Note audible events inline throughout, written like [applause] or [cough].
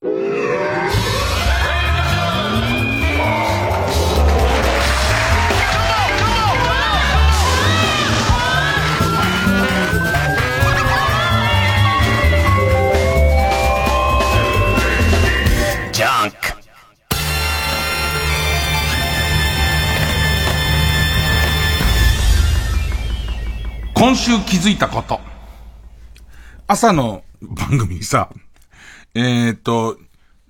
今週気づいたこと。朝の番組にさ、えっ、と、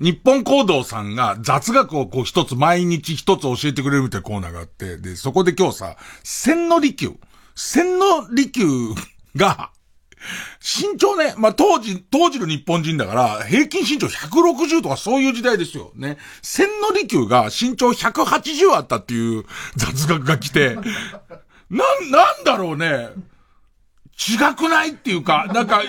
日本行動さんが雑学をこう一つ毎日一つ教えてくれるみたいなコーナーがあって、で、そこで今日さ、千の利休、千の利休が、身長ね、まあ、当時、当時の日本人だから、平均身長160とかそういう時代ですよ。ね。千の利休が身長180あったっていう雑学が来て、な、なんだろうね。違くないっていうか、なんか、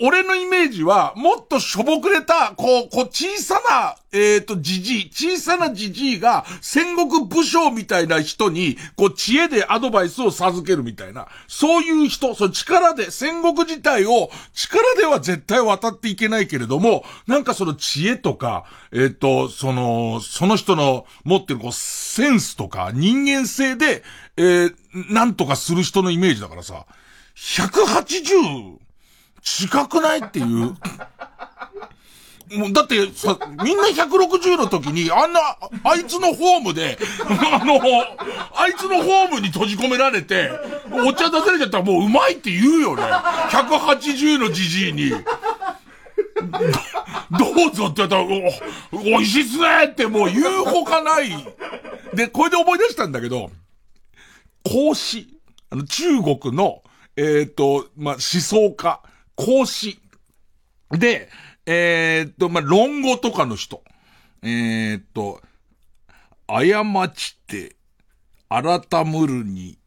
俺のイメージは、もっとしょぼくれた、こう、こう、小さな、えっ、ー、と、じじい、小さなじじいが、戦国武将みたいな人に、こう、知恵でアドバイスを授けるみたいな、そういう人、その力で、戦国自体を、力では絶対渡っていけないけれども、なんかその知恵とか、えっ、ー、と、その、その人の持ってるこう、センスとか、人間性で、えー、なんとかする人のイメージだからさ、180違くないっていう。もうだってさ、みんな160の時に、あんな、あいつのホームで、あの、あいつのホームに閉じ込められて、お茶出されちゃったらもううまいって言うよね。180のじじいに。どうぞって言ったら、お、美味しいっすねってもう言うほかない。で、これで思い出したんだけど、孔子。あの、中国の、えっ、ー、と、まあ、思想家、孔子。で、えっ、と、まあ、論語とかの人。えっ、と、過ちて、改むるに、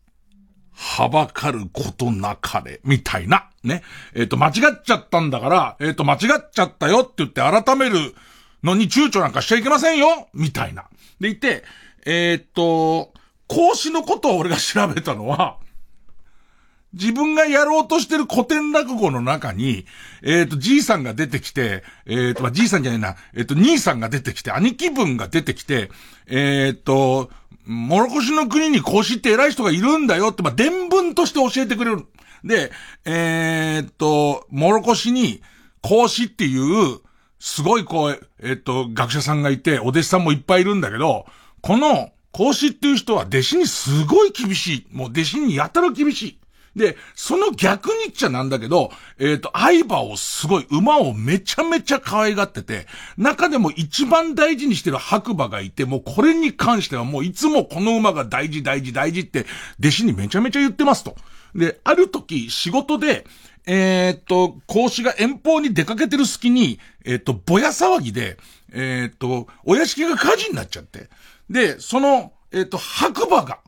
はばかることなかれ、みたいな。ね。えっ、と、間違っちゃったんだから、えっ、と、間違っちゃったよって言って改めるのに躊躇なんかしちゃいけませんよみたいな。でいて、えっ、と、孔子のことを俺が調べたのは、自分がやろうとしてる古典落語の中に、えっ、ー、と、じいさんが出てきて、えっ、ー、と、まあ、じいさんじゃないな、えっ、ー、と、兄さんが出てきて、兄貴分が出てきて、えっ、と、もろこしの国に孔子って偉い人がいるんだよって、まあ、伝聞として教えてくれる。で、えっと、もろこしに、孔子っていう、すごいこう、えっと、学者さんがいて、お弟子さんもいっぱいいるんだけど、この、孔子っていう人は弟子にすごい厳しい。もう弟子にやたら厳しい。で、その逆に言っちゃなんだけど、えっ、ー、と、相場をすごい、馬をめちゃめちゃ可愛がってて、中でも一番大事にしてる白馬がいて、もうこれに関してはもういつもこの馬が大事大事大事って、弟子にめちゃめちゃ言ってますと。で、ある時、仕事で、えっ、と、講師が遠方に出かけてる隙に、えっ、と、ぼや騒ぎで、えっ、と、お屋敷が火事になっちゃって。で、その、えっ、と、白馬が、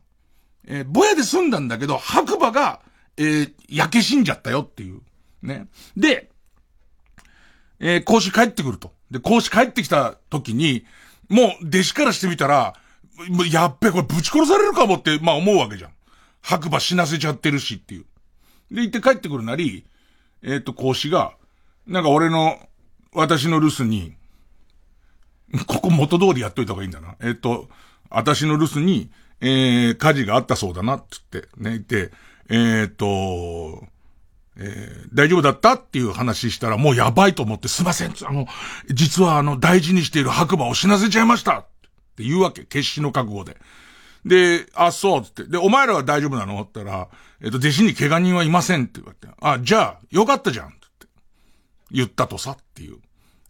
えぼやで済んだんだけど、白馬が、えー、焼け死んじゃったよっていう。ね。で、えー、講師帰ってくると。で、講師帰ってきた時に、もう弟子からしてみたら、もうやっべ、これぶち殺されるかもって、まあ思うわけじゃん。白馬死なせちゃってるしっていう。で、行って帰ってくるなり、えっ、ー、と、講師が、なんか俺の、私の留守に、ここ元通りやっといた方がいいんだな。えっ、ー、と、私の留守に、えー、火事があったそうだな、って言って、ね、言って、えっ、ー、と、えー、大丈夫だった？っていう話したら、もうやばいと思って、すいません、あの、実はあの、大事にしている白馬を死なせちゃいましたって言うわけ、決死の覚悟で。で、あ、そう、つって。で、お前らは大丈夫なの？って言ったら、えっ、ー、と、弟子に怪我人はいませんって言われて。あ、じゃあ、よかったじゃんって言ったとさっていう。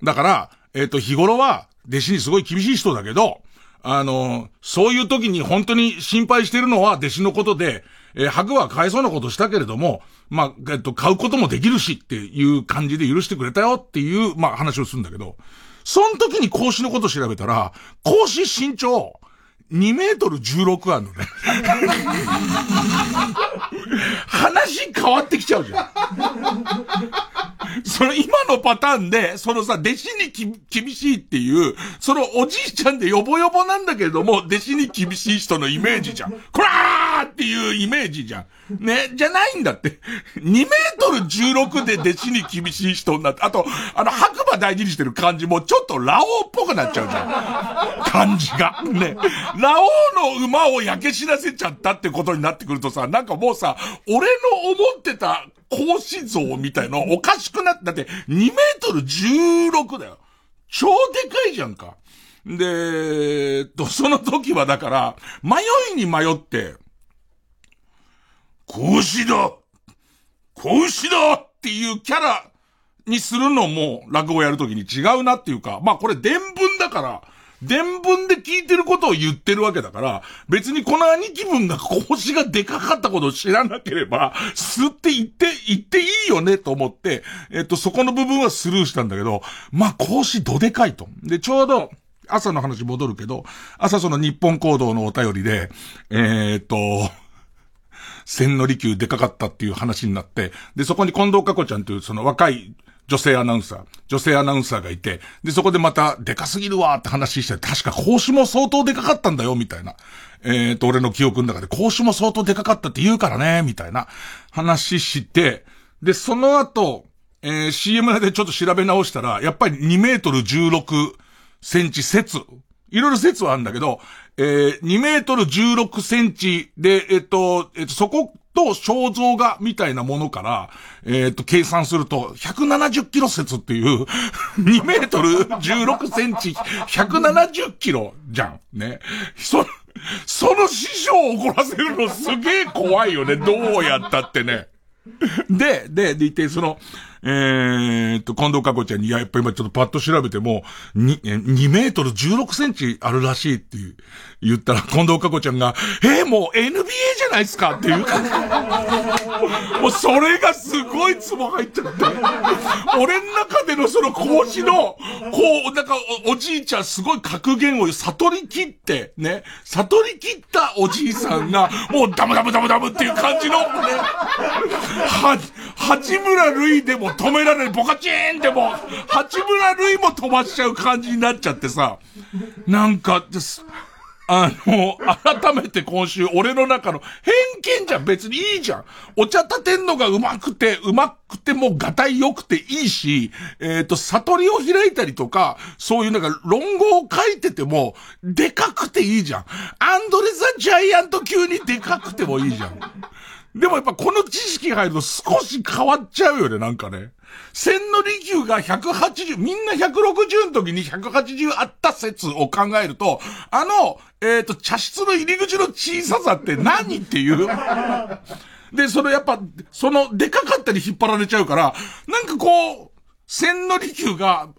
だから、えっ、ー、と、日頃は、弟子にすごい厳しい人だけど、あの、そういう時に本当に心配してるのは弟子のことで、えー、白は買えそうなことしたけれども、まあ、えっと、買うこともできるしっていう感じで許してくれたよっていう、まあ話をするんだけど、その時に孔子のこと調べたら、孔子身長2メートル16あるのね。話変わってきちゃうじゃん。その今のパターンで、そのさ、弟子にき厳しいっていう、そのおじいちゃんでヨボヨボなんだけれども、弟子に厳しい人のイメージじゃん。こらーっていうイメージじゃん。ね、じゃないんだって。2メートル16で弟子に厳しい人になって、あと、あの、白馬大事にしてる感じもちょっとラオウっぽくなっちゃうじゃん。感じが。ね。ラオウの馬を焼け死なせちゃったってことになってくるとさ、なんかもうさ、俺の思ってた格子像みたいのおかしくなって、だって2メートル16だよ。超でかいじゃんか。で、えっと、その時はだから、迷いに迷って、格子だ格子だっていうキャラにするのも落語やるときに違うなっていうか、まあこれ伝聞だから、伝聞で聞いてることを言ってるわけだから、別にこの兄貴分が腰がでかかったことを知らなければ、吸って言って、言っていいよねと思って、えっと、そこの部分はスルーしたんだけど、まあ、腰どでかいと。で、ちょうど、朝の話戻るけど、朝その日本行動のお便りで、えー、っと、千利休でかかったっていう話になって、で、そこに近藤佳子ちゃんというその若い女性アナウンサー、女性アナウンサーがいて、で、そこでまた、でかすぎるわって話して、確か講師も相当でかかったんだよ、みたいな。えっ、ー、と、俺の記憶の中で、講師も相当でかかったって言うからね、みたいな話して、で、その後、えー、CM でちょっと調べ直したら、やっぱり2メートル16センチ説。いろいろ説はあるんだけど、えー、2メートル16センチで、えっ、と、えっ、と、そこと肖像画みたいなものから、えっ、と、計算すると、170キロ説っていう、[laughs] 2メートル16センチ、170キロじゃん。ね。そ、その師匠を怒らせるのすげえ怖いよね。どうやったってね。で、で、でいて、その、えー、っと、近藤かこちゃんに、いや、やっぱ今ちょっとパッと調べても、2、2メートル16センチあるらしいっていう、言ったら、近藤かこちゃんが、えー、もう NBA じゃないですかっていう感じ。[laughs] もうそれがすごいツボ入っちゃって。俺の中でのその講師の、こう、なんかお、おじいちゃんすごい格言を悟り切って、ね、悟り切ったおじいさんが、もうダムダムダムダムっていう感じの、ね、は、八村塁でも止められる、ボカチーンでもう、八村塁も飛ばしちゃう感じになっちゃってさ、なんかです、あの、改めて今週、俺の中の偏見じゃん。別にいいじゃん。お茶立てんのがうまくて、うまくてもがたい良くていいし、えっ、ー、と、悟りを開いたりとか、そういうなんか論語を書いてても、でかくていいじゃん。アンドレザ・ジャイアント級にでかくてもいいじゃん。でもやっぱこの知識入ると少し変わっちゃうよね、なんかね。千利休が180、みんな160の時に180あった説を考えると、あの、えっ、ー、と、茶室の入り口の小ささって何っていう？[laughs] で、そのやっぱ、その、でかかったり引っ張られちゃうから、なんかこう、千利休が、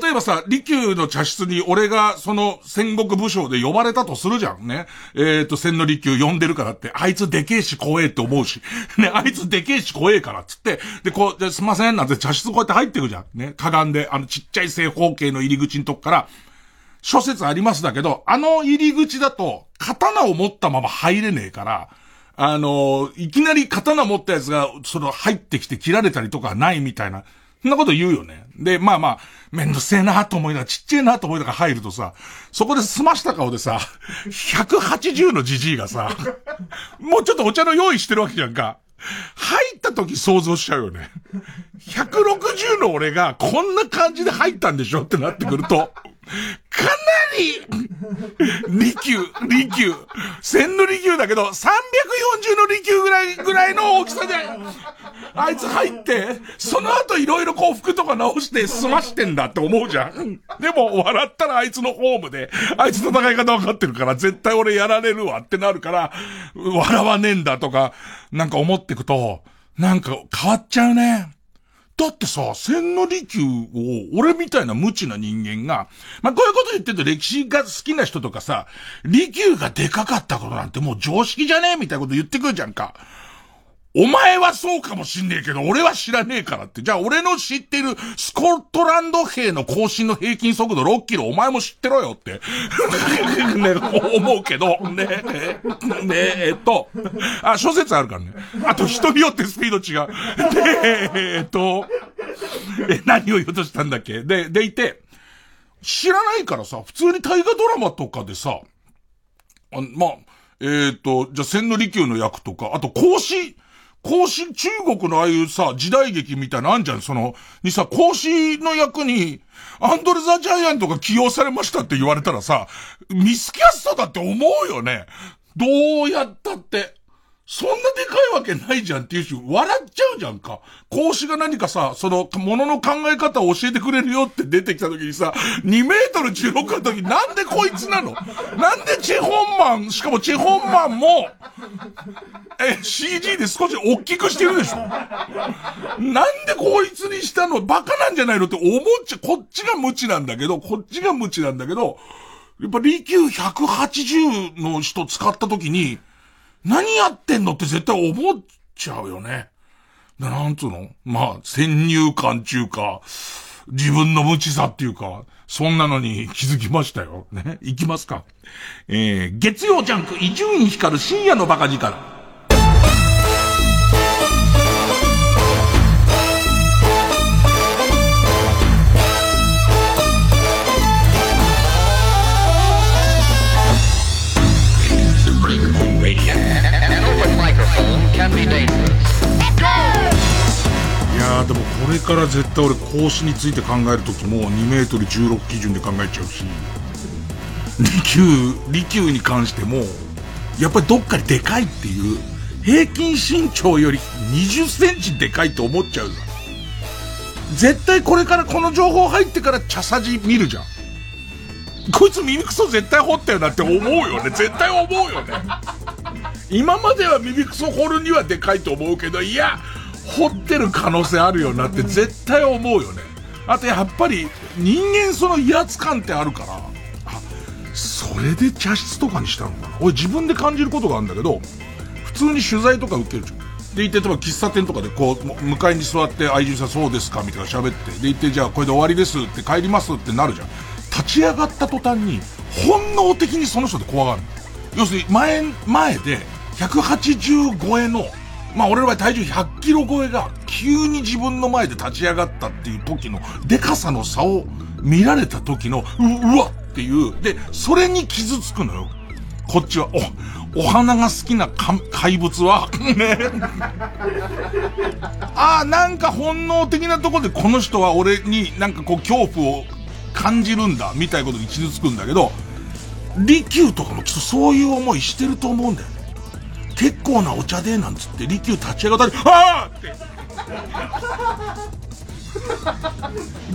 例えばさ、利休の茶室に俺がその戦国武将で呼ばれたとするじゃんね。えっ、ー、と、千の利休呼んでるからって、あいつでけえし怖えって思うし、ね、あいつでけえし怖えからっつって、で、こう、ですいません、なんて茶室こうやって入ってくじゃん。ね、かがんで、あのちっちゃい正方形の入り口のとこから、諸説ありますだけど、あの入り口だと、刀を持ったまま入れねえから、あの、いきなり刀持ったやつが、その入ってきて切られたりとかないみたいな。そんなこと言うよね。で、まあまあ、めんどせえなと思いながら、ちっちゃいなと思いながら入るとさ、そこで済ました顔でさ、180のじじいがさ、もうちょっとお茶の用意してるわけじゃんか。入った時想像しちゃうよね。160の俺がこんな感じで入ったんでしょってなってくると、かなり、利休、利休、千の利休だけど、340の利休ぐらい、ぐらいの大きさで、あいつ入って、その後いろいろこう服とか直して済ましてんだって思うじゃん。でも、笑ったらあいつのホームで、あいつの戦い方分かってるから、絶対俺やられるわってなるから、笑わねえんだとか、なんか思ってくと、なんか変わっちゃうね。だってさ、千利休を、俺みたいな無知な人間が、まあ、こういうこと言ってると歴史が好きな人とかさ、利休がでかかったことなんてもう常識じゃねえみたいなこと言ってくるじゃんか。お前はそうかもしんねえけど、俺は知らねえからって。じゃあ俺の知ってるスコットランド兵の更新の平均速度6キロお前も知ってろよって。ね、思うけど、ね、ね、え。っと、あ、諸説あるからね。あと人によってスピード違う。で、え。っと、え、何を言おうとしたんだっけ？で、でいて、知らないからさ、普通に大河ドラマとかでさ、あまあ、えっ、ー、と、じゃあ千利休の役とか、あと孔子、孔子、中国のああいうさ、時代劇みたいなあんじゃん？その、にさ、孔子の役に、アンドレ・ザ・ジャイアントが起用されましたって言われたらさ、ミスキャストだって思うよね。どうやったって。そんなでかいわけないじゃんっていうし、笑っちゃうじゃんか。講師が何かさ、その、ものの考え方を教えてくれるよって出てきた時にさ、2メートル16の時なんでこいつなの？なんでチェホンマン、しかもチェホンマンも、え、CG で少し大きくしてるでしょ？なんでこいつにしたの？バカなんじゃないのって思っちゃ、こっちが無知なんだけど、こっちが無知なんだけど、やっぱ利休180の人使った時に、何やってんのって絶対思っちゃうよね。なんつうの？まあ、先入観中か、自分の無知さっていうか、そんなのに気づきましたよ。ね？行きますか。えー、月曜ジャンク、伊集院光る深夜のバカ力。やでもこれから絶対俺格子について考えるときも2メートル16基準で考えちゃうし、利休、利休に関しても、やっぱりどっかでかいっていう、平均身長より20センチでかいと思っちゃう絶対これからこの情報入ってから茶さじ見るじゃん。こいつ耳くそ絶対掘ったよなって思うよね。絶対思うよね。今までは耳くそ掘るにはでかいと思うけど、いや、掘ってる可能性あるよなって絶対思うよね。あとやっぱり人間その威圧感ってあるから、あ、それで茶室とかにしたのかな。俺自分で感じることがあるんだけど、普通に取材とか受けるじゃん。で、行って、例えば喫茶店とかでこう、向かいに座って、愛人さんそうですかみたいな喋って、で、行って、じゃあこれで終わりですって帰りますってなるじゃん。立ち上がった途端に、本能的にその人で怖がる。要するに、前、前で、180超えの、まあ俺の場合体重100キロ超えが急に自分の前で立ち上がったっていう時のデカさの差を見られた時のう、うわっていう、で、それに傷つくのよ。こっちは、お、お花が好きな怪物は、[laughs] ね。ああ、なんか本能的なとこでこの人は俺になんかこう恐怖を感じるんだ、みたいなことに傷つくんだけど、利休とかもきっとそういう思いしてると思うんだよね。結構なお茶で、なんつって、利休立ち上がったり、ああって。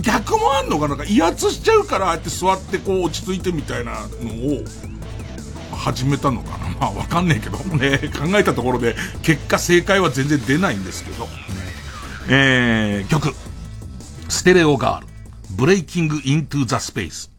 [laughs] 逆もあんのかな？んか威圧しちゃうから、ああやって座ってこう落ち着いてみたいなのを、始めたのかな？[laughs] まあわかんねえけどね、考えたところで、結果正解は全然出ないんですけど、ね、えー、曲、ステレオガール、ブレイキングイントゥザスペース。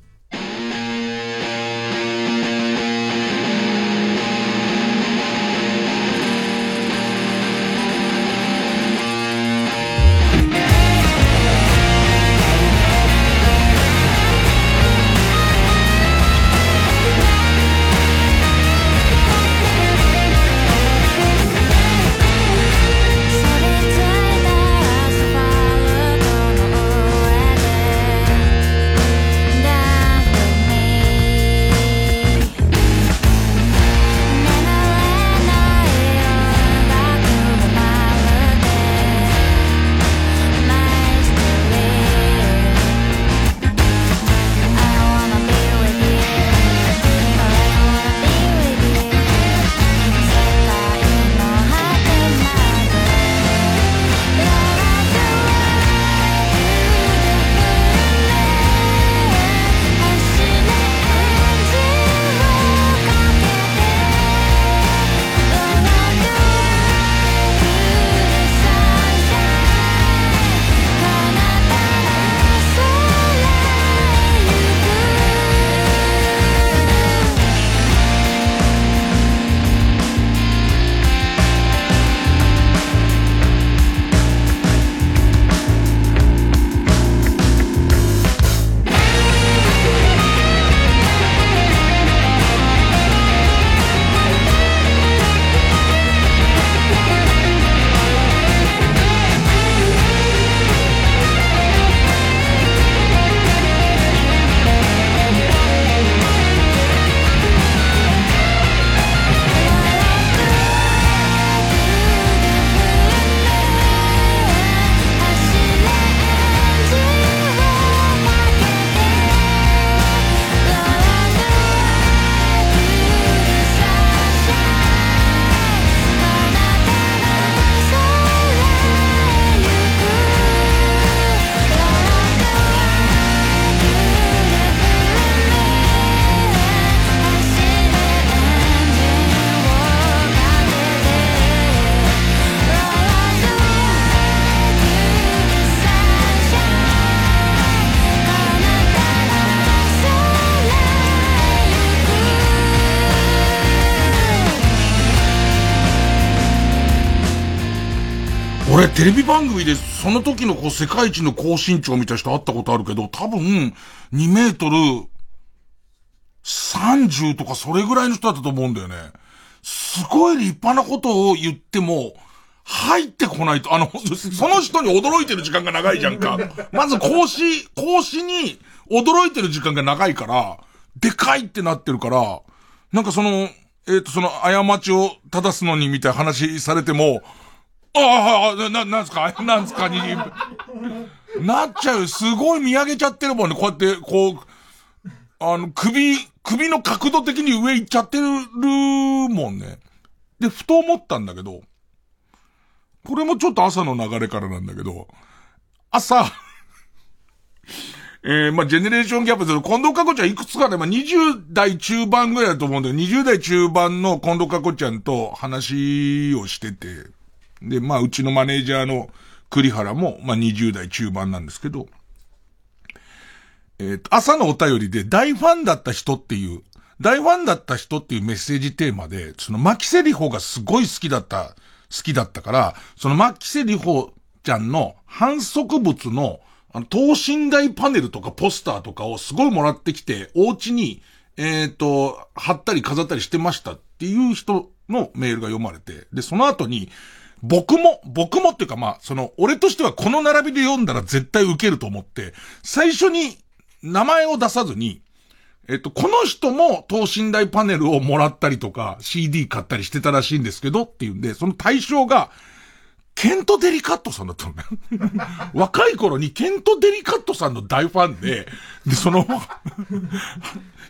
テレビ番組でその時のこう世界一の高身長見た人会ったことあるけど、多分2メートル30とかそれぐらいの人だったと思うんだよね。すごい立派なことを言っても、入ってこないと、あの、その人に驚いてる時間が長いじゃんか。まず講師、講師に驚いてる時間が長いから、でかいってなってるから、なんかその、えっ、ー、と、その、過ちを正すのにみたいな話されても、ああ、な、なんすか？[laughs] なんすか？に、なっちゃう。すごい見上げちゃってるもんね。こうやって、こう、あの、首、首の角度的に上行っちゃってるもんね。で、ふと思ったんだけど、これもちょっと朝の流れからなんだけど、朝、[laughs] えー、まあ、ジェネレーションギャップする、近藤かこちゃんいくつかね、まあ、20代中盤ぐらいだと思うんだけど、20代中盤の近藤かこちゃんと話をしてて、で、まあ、うちのマネージャーの栗原も、まあ、20代中盤なんですけど、えっ、と、朝のお便りで大ファンだった人っていう、大ファンだった人っていうメッセージテーマで、そのマキセリホがすごい好きだった、好きだったから、そのマキセリホちゃんの反則物のあの、等身大パネルとかポスターとかをすごいもらってきて、お家に、えっ、ー、と、貼ったり飾ったりしてましたっていう人のメールが読まれて、で、その後に、僕も、僕もっていうかまあ、その、俺としてはこの並びで読んだら絶対受けると思って、最初に名前を出さずに、えっと、この人も等身大パネルをもらったりとか、CD 買ったりしてたらしいんですけどっていうんで、その対象が、ケント・デリカットさんだったのね。[laughs] 若い頃にケント・デリカットさんの大ファンで、で、その、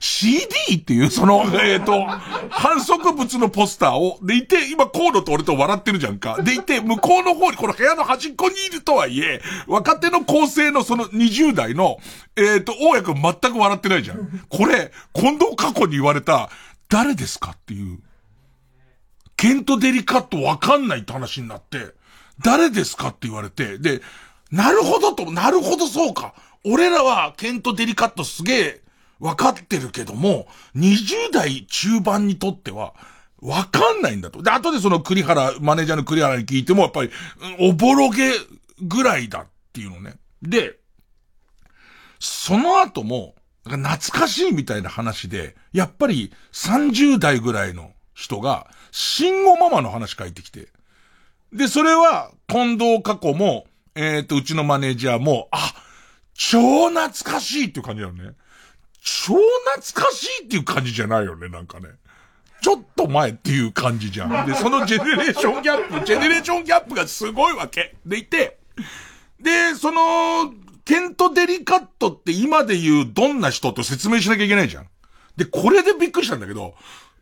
CD っていう、その、えっ、ー、と、反則物のポスターを、でいて、今、コードと俺と笑ってるじゃんか。でいて、向こうの方に、この部屋の端っこにいるとはいえ、若手の構成のその20代の、えっ、ー、と、大家くん全く笑ってないじゃん。これ、近藤過去に言われた、誰ですかっていう。ケント・デリカットわかんないって話になって、誰ですかって言われて、で、なるほどと、なるほどそうか。俺らはケント・デリカットすげえ分かってるけども、20代中盤にとっては、わかんないんだと。で、後でその栗原、マネージャーの栗原に聞いても、やっぱり、おぼろげぐらいだっていうのね。で、その後も、懐かしいみたいな話で、やっぱり30代ぐらいの人が、慎吾ママの話書いてきて、で、それは、近藤過去も、えっ、ー、と、うちのマネージャーも、あ、超懐かしいっていう感じだよね。超懐かしいっていう感じじゃないよね、なんかね。ちょっと前っていう感じじゃん。で、そのジェネレーションギャップ、ジェネレーションギャップがすごいわけ。でいて、で、その、ケント・デリカットって今で言うどんな人と説明しなきゃいけないじゃん。で、これでびっくりしたんだけど、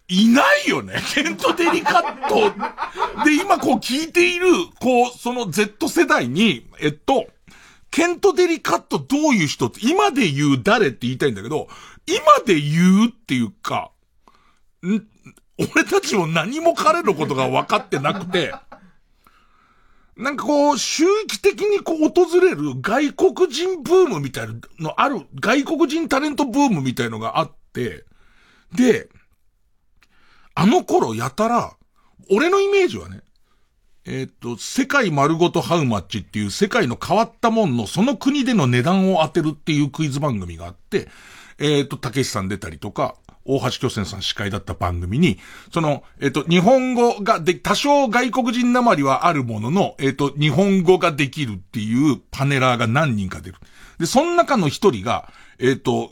いないよね。[laughs] ケント・デリカット。で、今こう聞いている、こう、その Z 世代に、えっと、ケント・デリカットどういう人って、今で言う誰って言いたいんだけど、今で言うっていうか、俺たちも何も彼のことが分かってなくて、なんかこう、周期的にこう訪れる外国人ブームみたいなのある、外国人タレントブームみたいのがあって、で、あの頃やたら、俺のイメージはね、えっ、と、世界丸ごとハウマッチっていう世界の変わったもんのその国での値段を当てるっていうクイズ番組があって、えっ、ー、と、たけしさん出たりとか、大橋巨泉さん司会だった番組に、その、えっ、ー、と、日本語がで、多少外国人なまりはあるものの、えっ、と、日本語ができるっていうパネラーが何人か出る。で、その中の一人が、えっ、と、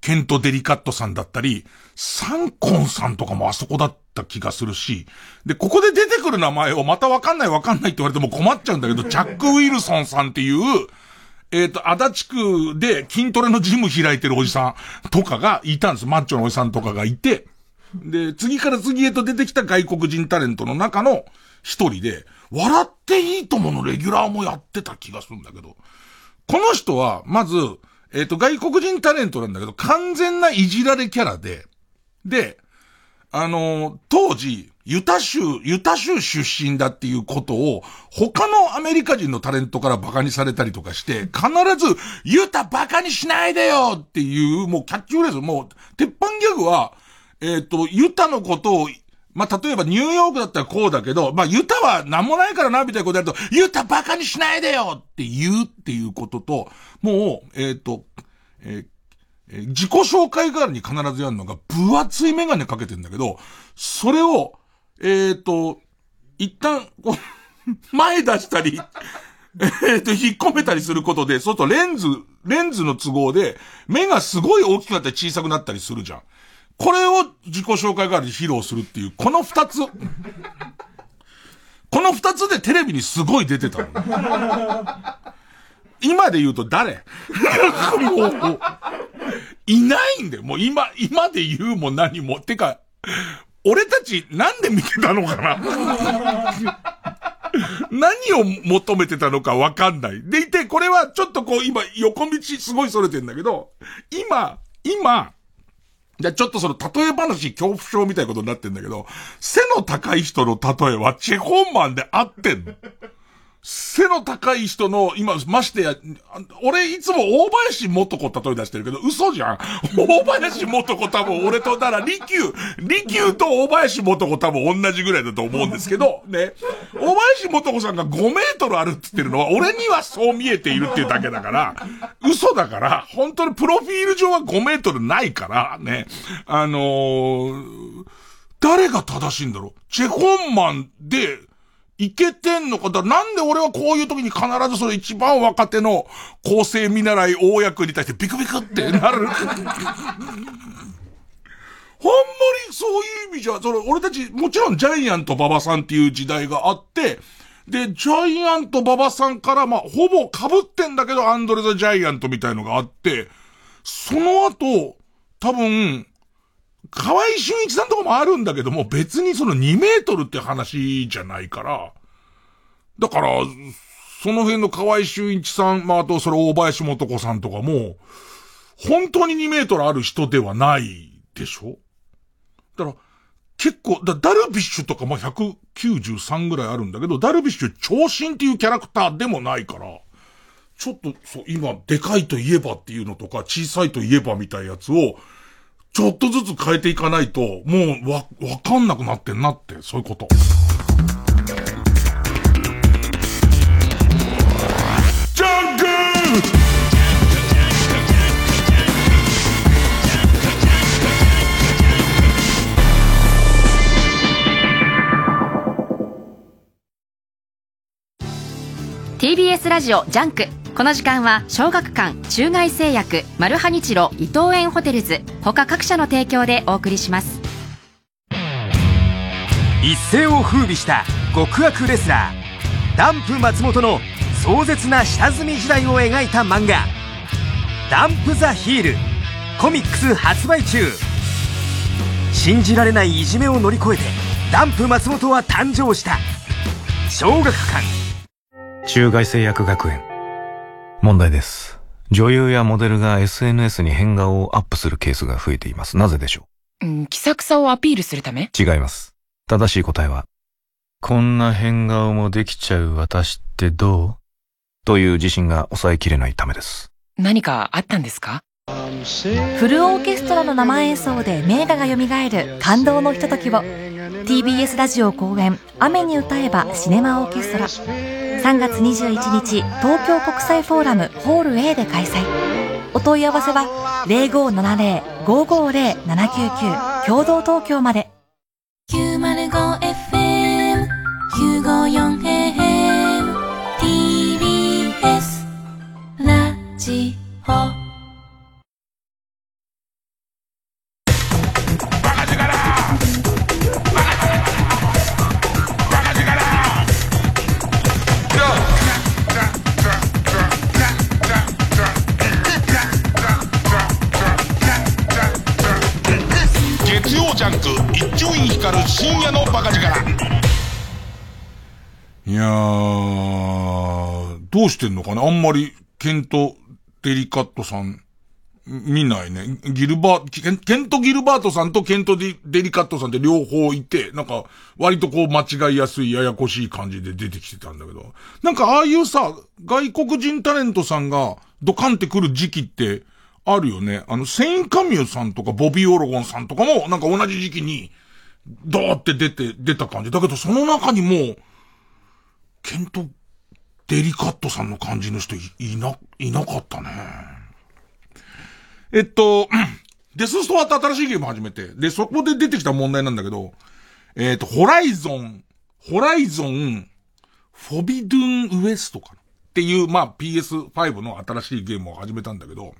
ケント・デリカットさんだったり、サンコンさんとかもあそこだった気がするし、で、ここで出てくる名前をまたわかんないわかんないって言われても困っちゃうんだけど、[laughs] チャック・ウィルソンさんっていう、えっ、ー、と、足立区で筋トレのジム開いてるおじさんとかがいたんです。マッチョのおじさんとかがいて、で、次から次へと出てきた外国人タレントの中の一人で、笑っていいとものレギュラーもやってた気がするんだけど、この人は、まず、えっ、ー、と、外国人タレントなんだけど、完全ないじられキャラで、で、あの、当時、ユタ州、ユタ州出身だっていうことを、他のアメリカ人のタレントから馬鹿にされたりとかして、必ず、ユタ馬鹿にしないでよっていう、もうキャッチフレーズ、もう、鉄板ギャグは、えっ、ー、と、ユタのことを、まあ、例えばニューヨークだったらこうだけど、まあ、ユタは何もないからな、みたいなことやると、ユタバカにしないでよって言うっていうことと、もう、えっ、ー、と、えーえー、自己紹介代わりに必ずやるのが分厚いメガネかけてんだけど、それを、えっ、ー、と、一旦、こう、[laughs] 前出したり、えっと、引っ込めたりすることで、そうするとレンズ、レンズの都合で、目がすごい大きくなったり小さくなったりするじゃん。これを自己紹介代わりに披露するっていう、この二つ。この二つでテレビにすごい出てたの。今で言うと誰？もう、いないんだよ。もう今、今で言うも何も。てか、俺たちなんで見てたのかな？[laughs] 何を求めてたのかわかんない。でいて、これはちょっとこう今、横道すごい逸れてんだけど、今、今、じゃ、ちょっとその例え話恐怖症みたいなことになってんだけど、背の高い人の例えはチェホンマンで合ってんの？背の高い人の、今、ましてや、俺いつも大林元子例え出してるけど、嘘じゃん。大林元子多分俺と、だから、利休、利休と大林元子多分同じぐらいだと思うんですけど、ね。大林元子さんが5メートルあるって言ってるのは、俺にはそう見えているっていうだけだから、嘘だから、本当にプロフィール上は5メートルないから、ね。あのー、誰が正しいんだろうチェホンマンで、いけてんのかだなんで俺はこういう時に必ずその一番若手の構成見習い大役に対してビクビクって [laughs] なる。ほんまにそういう意味じゃ、その、俺たち、もちろんジャイアント馬場さんっていう時代があって、で、ジャイアント馬場さんから、まあ、ほぼ被ってんだけど、アンドレザ・ジャイアントみたいのがあって、その後、多分、河合俊一さんとかもあるんだけども、別にその2メートルって話じゃないから、だから、その辺の河合俊一さん、まあ、あとそれ大林元子さんとかも、本当に2メートルある人ではないでしょ？だから、結構、だダルビッシュとかも193ぐらいあるんだけど、ダルビッシュ長身っていうキャラクターでもないから、ちょっと、そう、今、でかいといえばっていうのとか、小さいといえばみたいなやつを、ちょっとずつ変えていかないと、もう、わ、わかんなくなってんなって、そういうこと。ジャングル TBS ラジオジャンクこの時間は小学館中外製薬マルハニチロ伊藤園ホテルズ他各社の提供でお送りします。一世を風靡した極悪レスラーダンプ松本の壮絶な下積み時代を描いた漫画「ダンプ・ザ・ヒール」コミックス発売中。信じられないいじめを乗り越えてダンプ松本は誕生した。小学館。中外製薬学園問題です。女優やモデルが SNS に変顔をアップするケースが増えています。なぜでしょう？うん、気さくさをアピールするため？違います。正しい答えは、こんな変顔もできちゃう私ってどう？という自信が抑えきれないためです。何かあったんですか？フルオーケストラの生演奏で名画が蘇る感動のひとときを TBS ラジオ公演「雨に歌えばシネマオーケストラ」3月21日東京国際フォーラムホール A で開催。お問い合わせは0570-550-799共同東京まで。905FM954AM TBS ラジオ。光る深夜のバカ力。いやー、どうしてんのかな？あんまり、ケント・デリカットさん、見ないね。ギルバー、ケント・ギルバートさんとケントデ・デリカットさんって両方いて、なんか、割とこう間違いやすい、ややこしい感じで出てきてたんだけど。なんかああいうさ、外国人タレントさんがドカンってくる時期って、あるよね。あの、セイン・カミューさんとかボビー・オロゴンさんとかも、なんか同じ時期に、ドーって出て、出た感じ。だけどその中にも、ケント・デリカットさんの感じの人いいな、いなかったね。えっと、[clears throat] デスストアって新しいゲーム始めて、で、そこで出てきた問題なんだけど、えっと、ホライゾン、ホライゾン、フォビドゥンウエストかなっていう、まあ PS5 の新しいゲームを始めたんだけど、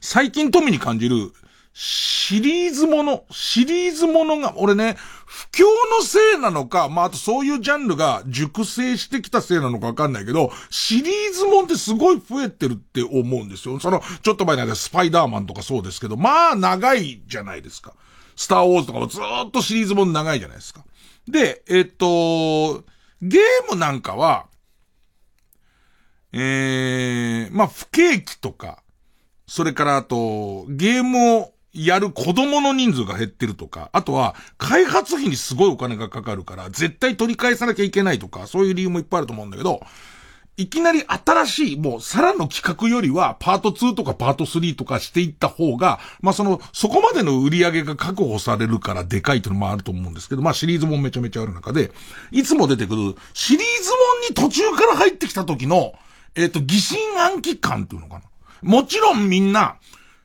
最近富に感じる、シリーズもの、シリーズものが、俺ね、不況のせいなのか、まあ、あとそういうジャンルが熟成してきたせいなのかわかんないけど、シリーズもんってすごい増えてるって思うんですよ。その、ちょっと前にあスパイダーマンとかそうですけど、まあ、長いじゃないですか。スターウォーズとかもずっとシリーズもん長いじゃないですか。で、えっと、ゲームなんかは、ええー、まあ、不景気とか、それからあと、ゲームをやる子供の人数が減ってるとか、あとは、開発費にすごいお金がかかるから、絶対取り返さなきゃいけないとか、そういう理由もいっぱいあると思うんだけど、いきなり新しい、もう、さらの企画よりは、パート2とかパート3とかしていった方が、まあ、その、そこまでの売り上げが確保されるからでかいっていうのもあると思うんですけど、まあ、シリーズもめちゃめちゃある中で、いつも出てくる、シリーズもに途中から入ってきた時の、えっ、ー、と、疑心暗鬼感っていうのかな。もちろんみんな、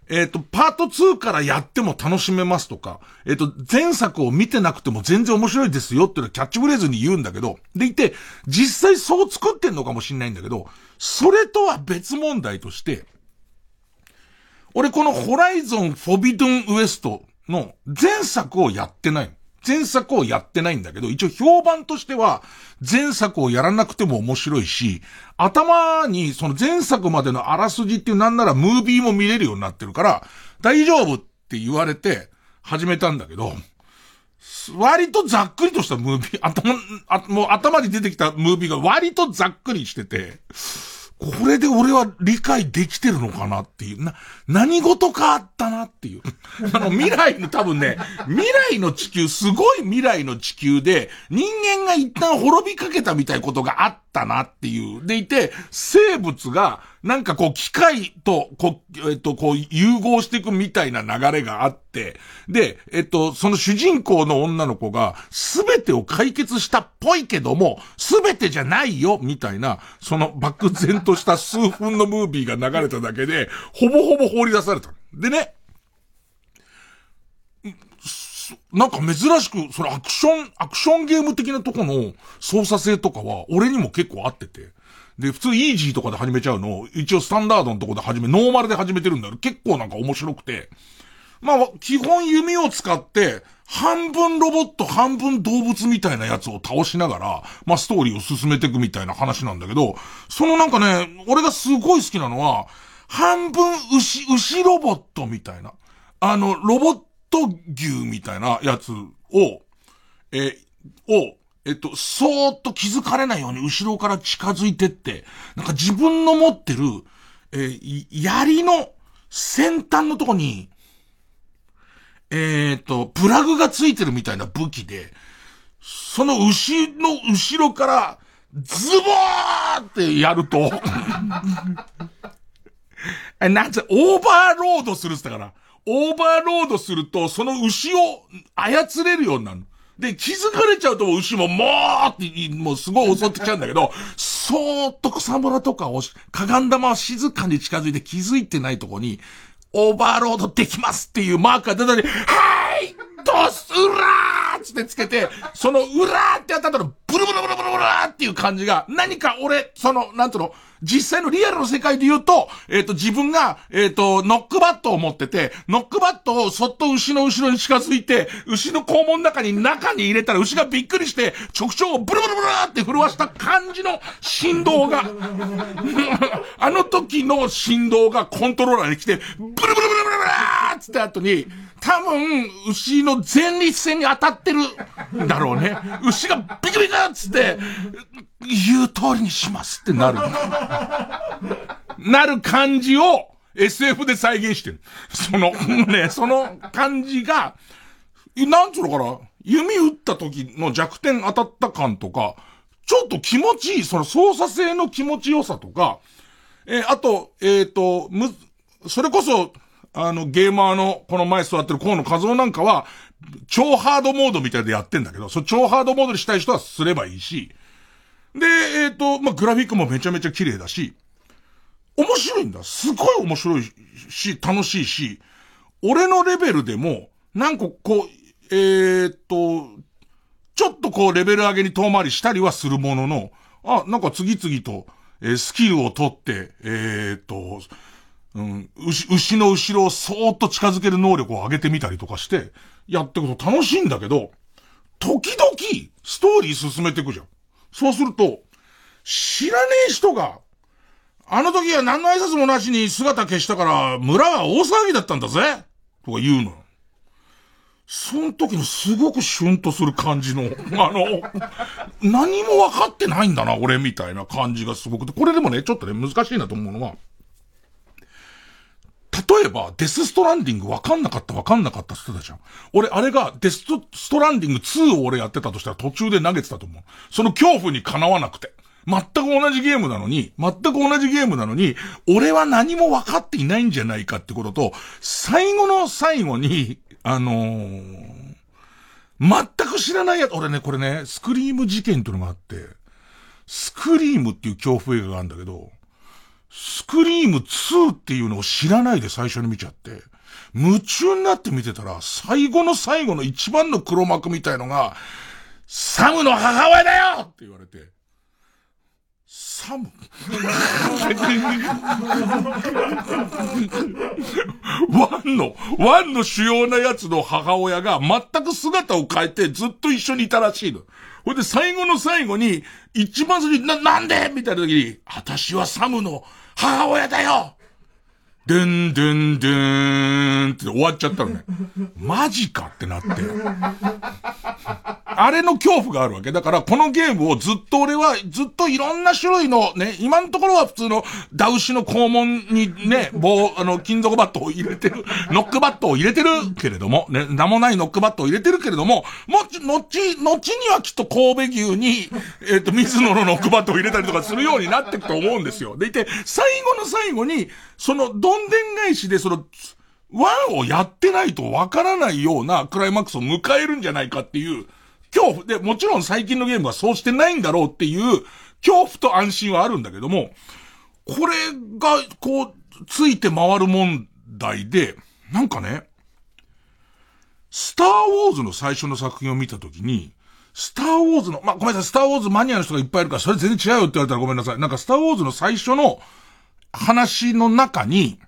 えっ、ー、と、パート2からやっても楽しめますとか、えっ、ー、と、前作を見てなくても全然面白いですよっていうのはキャッチフレーズに言うんだけど、でいて、実際そう作ってんのかもしんないんだけど、それとは別問題として、俺このホライゾンフォビドゥンウエストの前作をやってない前作をやってないんだけど、一応評判としては、前作をやらなくても面白いし、頭にその前作までのあらすじっていうなんならムービーも見れるようになってるから、大丈夫って言われて始めたんだけど、割とざっくりとしたムービー、頭、あもう頭に出てきたムービーが割とざっくりしてて、これで俺は理解できてるのかなっていう、な、何事かあったなっていう。[laughs] あの、未来の多分ね、未来の地球、すごい未来の地球で、人間が一旦滅びかけたみたいなことがあったなっていう。でいて、生物が、なんかこう、機械と、こう、えっと、こう、融合していくみたいな流れがあって、で、えっと、その主人公の女の子が、すべてを解決したっぽいけども、すべてじゃないよ、みたいな、その漠然とした数分のムービーが流れただけで、ほぼほぼ放り出された。でね、なんか珍しく、そのアクション、アクションゲーム的なとこの操作性とかは、俺にも結構合ってて。で、普通イージーとかで始めちゃうの一応スタンダードのとこで始め、ノーマルで始めてるんだけど、結構なんか面白くて。まあ、基本弓を使って、半分ロボット、半分動物みたいなやつを倒しながら、まあ、ストーリーを進めていくみたいな話なんだけど、そのなんかね、俺がすごい好きなのは、半分牛、牛ロボットみたいな。あの、ロボット牛みたいなやつを、えを、えっと、そーっと気づかれないように後ろから近づいてって、なんか自分の持ってる、えー、槍の先端のとこに、えー、っと、プラグがついてるみたいな武器で、その牛の後ろから、ズボーってやると、[laughs] なんつオーバーロードするって言ったから、オーバーロードすると、その牛を操れるようになる。で、気づかれちゃうと牛ももーって、もうすごい襲ってきちゃうんだけど、そーっと草むらとかを、かがんだまま静かに近づいて気づいてないとこに、オーバーロードできますっていうマークが出たり、はいドス裏ーつってつけて、その裏ーってやったら、ブルブルブルブルブルーっていう感じが、何か俺、その、なんとの、実際のリアルの世界で言うと、えっ、ー、と、自分が、えっ、ー、と、ノックバットを持ってて、ノックバットをそっと牛の後ろに近づいて、牛の肛門の中に中に入れたら牛がびっくりして、直腸をブルブルブルって震わした感じの振動が、[laughs] あの時の振動がコントローラーに来て、ブルブルブルって後に、多分、牛の前立腺に当たってるだろうね。牛がビクビクっつって、言う通りにしますってなる。なる感じを SF で再現してる。その、ね、その感じが、なんつうのかな、弓打った時の弱点当たった感とか、ちょっと気持ちいい、その操作性の気持ちよさとか、えー、あと、えっ、ー、と、む、それこそ、あの、ゲーマーの、この前座ってる河野和夫なんかは、超ハードモードみたいでやってんだけど、その超ハードモードにしたい人はすればいいし、で、えっ、ー、と、まあ、グラフィックもめちゃめちゃ綺麗だし、面白いんだ。すごい面白いし、楽しいし、俺のレベルでも、なんかこう、えー、っと、ちょっとこうレベル上げに遠回りしたりはするものの、あ、なんか次々と、えー、スキルを取って、えー、っと、うん、牛、の後ろをそーっと近づける能力を上げてみたりとかして、やってくと楽しいんだけど、時々、ストーリー進めていくじゃん。そうすると、知らねえ人が、あの時は何の挨拶もなしに姿消したから、村は大騒ぎだったんだぜとか言うの。その時のすごくシュンとする感じの、[laughs] あの、何も分かってないんだな、俺みたいな感じがすごくて、これでもね、ちょっとね、難しいなと思うのは、例えば、デスストランディング分かんなかった分かんなかったって言ってたじゃん。俺、あれが、デスストランディング2を俺やってたとしたら途中で投げてたと思う。その恐怖にかなわなくて。全く同じゲームなのに、全く同じゲームなのに、俺は何も分かっていないんじゃないかってことと、最後の最後に、あのー、全く知らないやつ、俺ね、これね、スクリーム事件っていうのがあって、スクリームっていう恐怖映画があるんだけど、スクリーム2っていうのを知らないで最初に見ちゃって、夢中になって見てたら、最後の最後の一番の黒幕みたいのが、サムの母親だよ!って言われて、サム? [laughs] ワンの、ワンの主要なやつの母親が全く姿を変えてずっと一緒にいたらしいの。ほいで最後の最後に、一番最初に、な、なんで?みたいな時に、私はサムの母親だよ。でんでんでーんって終わっちゃったのね。マジかってなって。あれの恐怖があるわけ。だからこのゲームをずっと俺は、ずっといろんな種類のね、今のところは普通のダウシの肛門にね、棒、あの、金属バットを入れてる、ノックバットを入れてるけれども、ね、名もないノックバットを入れてるけれども、もち、後、後にはきっと神戸牛に、えっ、ー、と、水野のノックバットを入れたりとかするようになっていくと思うんですよ。でいて、最後の最後に、その、どんでん返しで、その、ワンをやってないとわからないようなクライマックスを迎えるんじゃないかっていう恐怖で、もちろん最近のゲームはそうしてないんだろうっていう恐怖と安心はあるんだけども、これが、こう、ついて回る問題で、なんかね、スターウォーズの最初の作品を見たときに、スターウォーズの、まあ、ごめんなさい、スターウォーズマニアの人がいっぱいいるから、それ全然違うよって言われたらごめんなさい。なんかスターウォーズの最初の話の中に、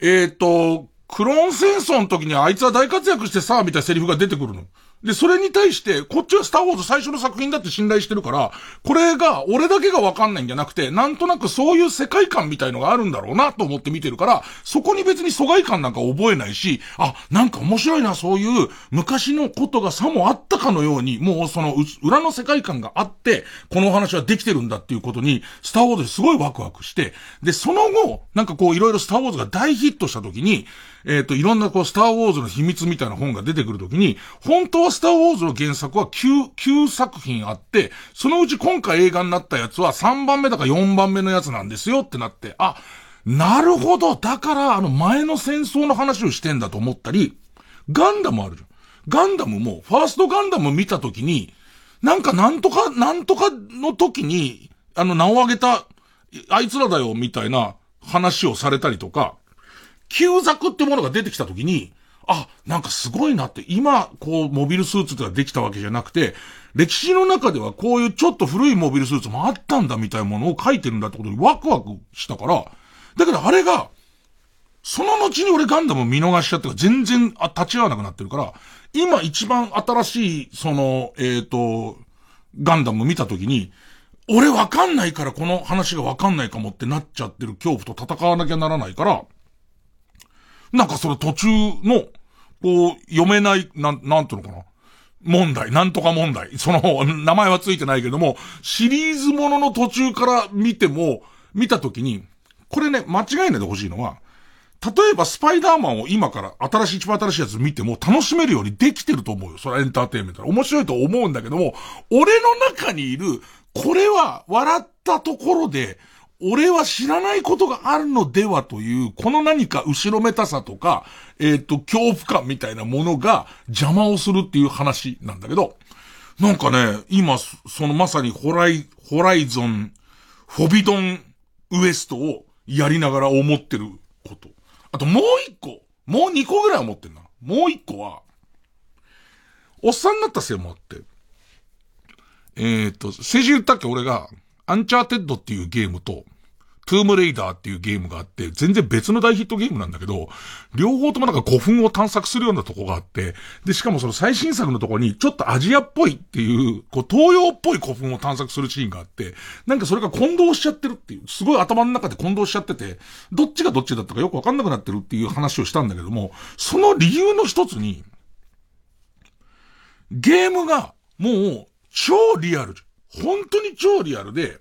えっ、ー、と、クローン戦争の時にあいつは大活躍してさ、みたいなセリフが出てくるの。で、それに対して、こっちはスターウォーズ最初の作品だって信頼してるから、これが、俺だけがわかんないんじゃなくて、なんとなくそういう世界観みたいのがあるんだろうなと思って見てるから、そこに別に疎外感なんか覚えないし、あ、なんか面白いな、そういう昔のことがさもあったかのように、もうその裏の世界観があって、このお話はできてるんだっていうことに、スターウォーズすごいワクワクして、で、その後、なんかこういろいろスターウォーズが大ヒットした時に、えっ、ー、と、いろんなこう、スターウォーズの秘密みたいな本が出てくるときに、本当はスターウォーズの原作は9、9作品あって、そのうち今回映画になったやつは3番目だか4番目のやつなんですよってなって、あ、なるほど、だからあの前の戦争の話をしてんだと思ったり、ガンダムあるじゃん。ガンダムも、ファーストガンダム見たときに、なんかなんとか、なんとかの時に、あの名を挙げた、あいつらだよ、みたいな話をされたりとか、旧作ってものが出てきたときに、あ、なんかすごいなって、今、こう、モビルスーツとかできたわけじゃなくて、歴史の中ではこういうちょっと古いモビルスーツもあったんだみたいなものを書いてるんだってことにワクワクしたから、だけどあれが、その後に俺ガンダム見逃しちゃって全然あ立ち会わなくなってるから、今一番新しい、その、えっ、ー、と、ガンダム見たときに、俺わかんないからこの話がわかんないかもってなっちゃってる恐怖と戦わなきゃならないから、なんかその途中の、こう、読めない、なん、なんていうのかな。問題、なんとか問題。その、名前はついてないけども、シリーズものの途中から見ても、見たときに、これね、間違いないでほしいのは、例えばスパイダーマンを今から新しい、一番新しいやつ見ても楽しめるようにできてると思うよ。それはエンターテインメント面白いと思うんだけども、俺の中にいる、これは笑ったところで、俺は知らないことがあるのではという、この何か後ろめたさとか、えっ、ー、と、恐怖感みたいなものが邪魔をするっていう話なんだけど、なんかね、今、そのまさにホライ、ホライゾン、フォビドンウエストをやりながら思ってること。あともう一個、もう二個ぐらい思ってんな。もう一個は、おっさんになったせいもあって、えっ、ー、と、先週言ったっけ俺が、アンチャーテッドっていうゲームと、トゥームレイダーっていうゲームがあって、全然別の大ヒットゲームなんだけど、両方ともなんか古墳を探索するようなとこがあって、で、しかもその最新作のとこに、ちょっとアジアっぽいっていう、こう、東洋っぽい古墳を探索するシーンがあって、なんかそれが混同しちゃってるっていう、すごい頭の中で混同しちゃってて、どっちがどっちだったかよくわかんなくなってるっていう話をしたんだけども、その理由の一つに、ゲームが、もう、超リアル。本当に超リアルで、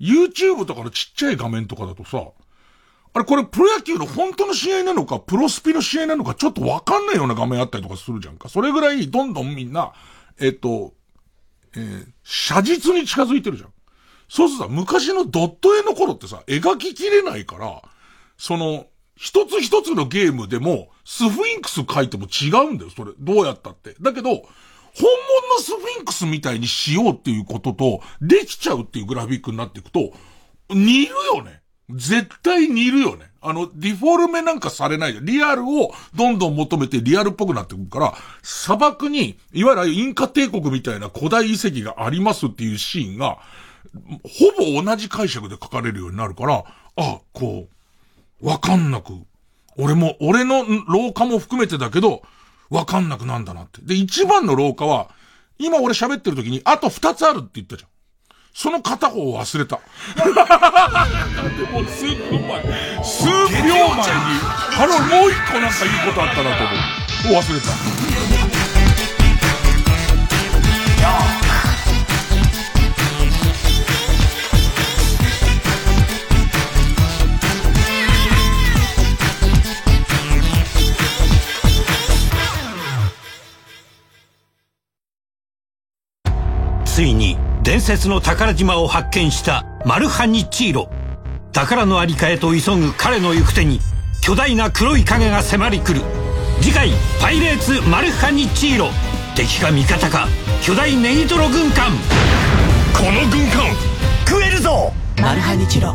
YouTube とかのちっちゃい画面とかだとさ、あれこれプロ野球の本当の試合なのか、プロスピの試合なのか、ちょっとわかんないような画面あったりとかするじゃんか。それぐらいどんどんみんな、えっと、えー、写実に近づいてるじゃん。そうするとさ、昔のドット絵の頃ってさ、描ききれないから、その、一つ一つのゲームでも、スフィンクス書いても違うんだよ、それ。どうやったって。だけど、本物のスフィンクスみたいにしようっていうことと、できちゃうっていうグラフィックになっていくと、似るよね。絶対似るよね。あの、ディフォルメなんかされないじゃん。リアルをどんどん求めてリアルっぽくなってくるから、砂漠に、いわゆるインカ帝国みたいな古代遺跡がありますっていうシーンが、ほぼ同じ解釈で書かれるようになるから、あ、こう、わかんなく、俺も、俺の廊下も含めてだけど、わかんなくなんだなって。で、一番の廊下は、今俺喋ってる時に、あと二つあるって言ったじゃん。その片方を忘れた。もう数分前、数秒前に、あの、もう一個なんか言うことあったなと思う。忘れた。ついに伝説の宝島を発見したマルハニチーロ。宝のありかへと急ぐ彼の行く手に巨大な黒い影が迫り来る。次回「パイレーツマルハニチーロ」敵か味方か巨大ネギトロ軍艦。この軍艦食えるぞ！マルハニチロ。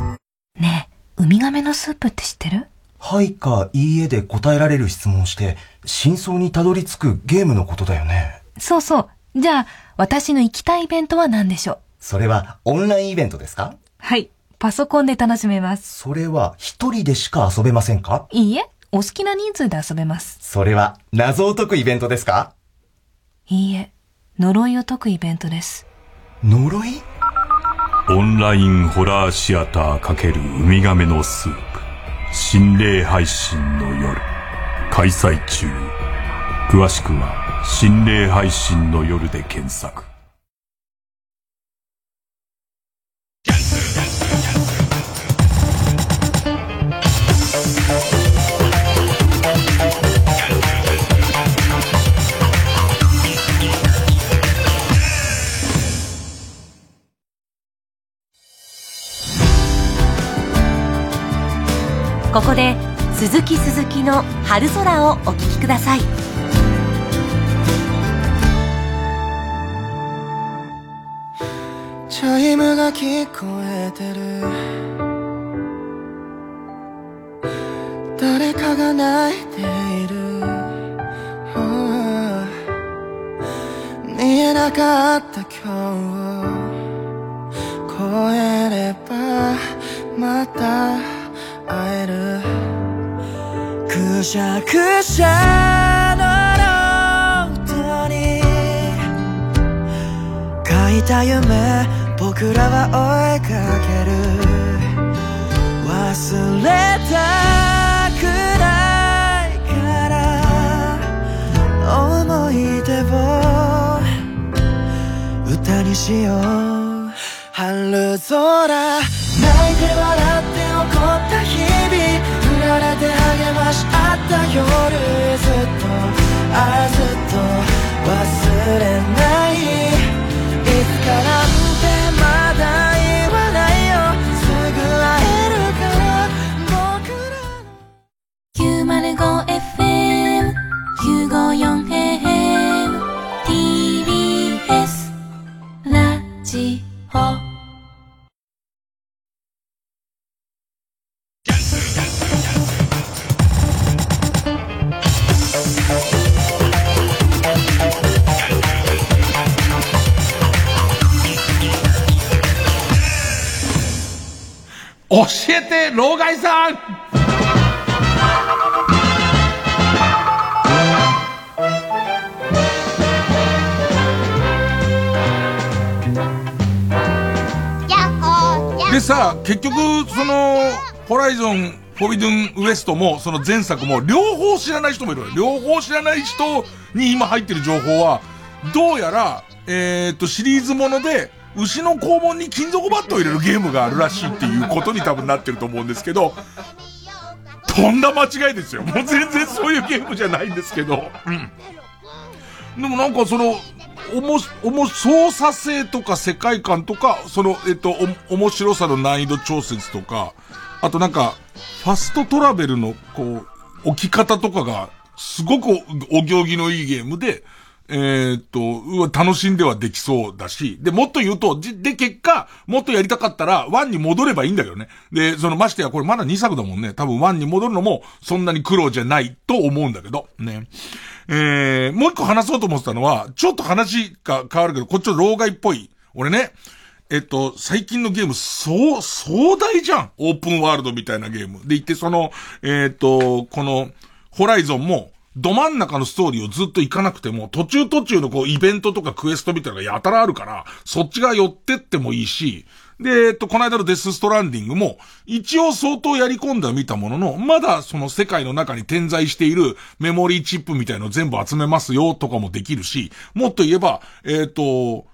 ねえウミガメのスープって知ってる？はいかいいえで答えられる質問をして真相にたどり着くゲームのことだよね。そうそうじゃあ私の行きたいイベントは何でしょう？それはオンラインイベントですか？はい。パソコンで楽しめます。それは一人でしか遊べませんか？いいえ、お好きな人数で遊べます。それは謎を解くイベントですか？いいえ、呪いを解くイベントです。呪い？オンラインホラーシアター×ウミガメのスープ心霊配信の夜開催中詳しくは心霊配信の夜で検索。ここで鈴木鈴木の春空をお聴きください。チャイムが聞こえてる。誰かが泣いている。見えなかった今日を越えればまた会える。くしゃくしゃのノートに書いた夢。僕らは追いかける。忘れたくないから。思い出を歌にしよう。春空泣いて笑って起こった日々。振られて励まし合った夜。ずっとああずっと忘れない。教えて、老害さん。でさ、結局、その、ホライゾン、フォビドゥンウエストも、その前作も、両方知らない人もいる両方知らない人に今入ってる情報は、どうやら、え、っと、シリーズもので、牛の肛門に金属バットを入れるゲームがあるらしいっていうことに多分なってると思うんですけど、とんだ間違いですよ。もう全然そういうゲームじゃないんですけど。うん。でもなんかその、おも、おも、操作性とか世界観とか、その、えっと、お、面白さの難易度調節とか、あとなんか、ファストトラベルの、こう、置き方とかが、すごくお行儀のいいゲームで、えー、っと、楽しんではできそうだし、で、もっと言うと、で、結果、もっとやりたかったら、1に戻ればいいんだけどね。で、その、ましてや、これまだ2作だもんね。多分1に戻るのも、そんなに苦労じゃないと思うんだけど、ね。えー、もう一個話そうと思ってたのは、ちょっと話が変わるけど、こっちの老害っぽい。俺ね、えっと、最近のゲーム、そう、壮大じゃん。オープンワールドみたいなゲーム。で、言って、その、えっと、この、ホライゾンも、ど真ん中のストーリーをずっと行かなくても、途中途中のこうイベントとかクエストみたいなのがやたらあるから、そっちが寄ってってもいいし、で、えっと、この間のデスストランディングも、一応相当やり込んでは見たものの、まだその世界の中に点在しているメモリーチップみたいのを全部集めますよとかもできるし、もっと言えば、えっ、と、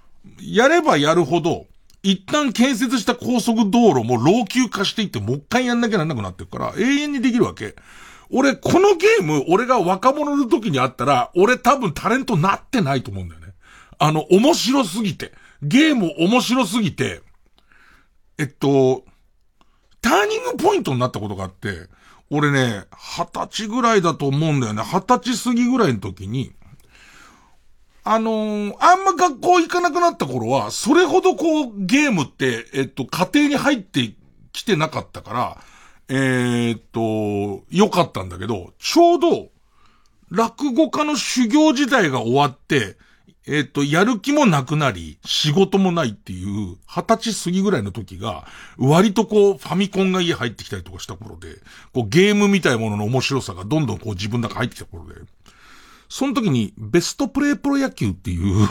やればやるほど、一旦建設した高速道路も老朽化していってもう一回やんなきゃならなくなってるから、永遠にできるわけ。俺、このゲーム、俺が若者の時にあったら、俺多分タレントなってないと思うんだよね。あの、面白すぎて。ゲーム面白すぎて、えっと、ターニングポイントになったことがあって、俺ね、二十歳ぐらいだと思うんだよね。二十歳過ぎぐらいの時に、あのー、あんま学校行かなくなった頃は、それほどこう、ゲームって、えっと、家庭に入ってきてなかったから、えー、っと、良かったんだけど、ちょうど、落語家の修行時代が終わって、えっ、と、やる気もなくなり、仕事もないっていう、二十歳過ぎぐらいの時が、割とこう、ファミコンが家入ってきたりとかした頃で、こう、ゲームみたいものの面白さがどんどんこう自分の中入ってきた頃で、その時に、ベストプレイプロ野球っていう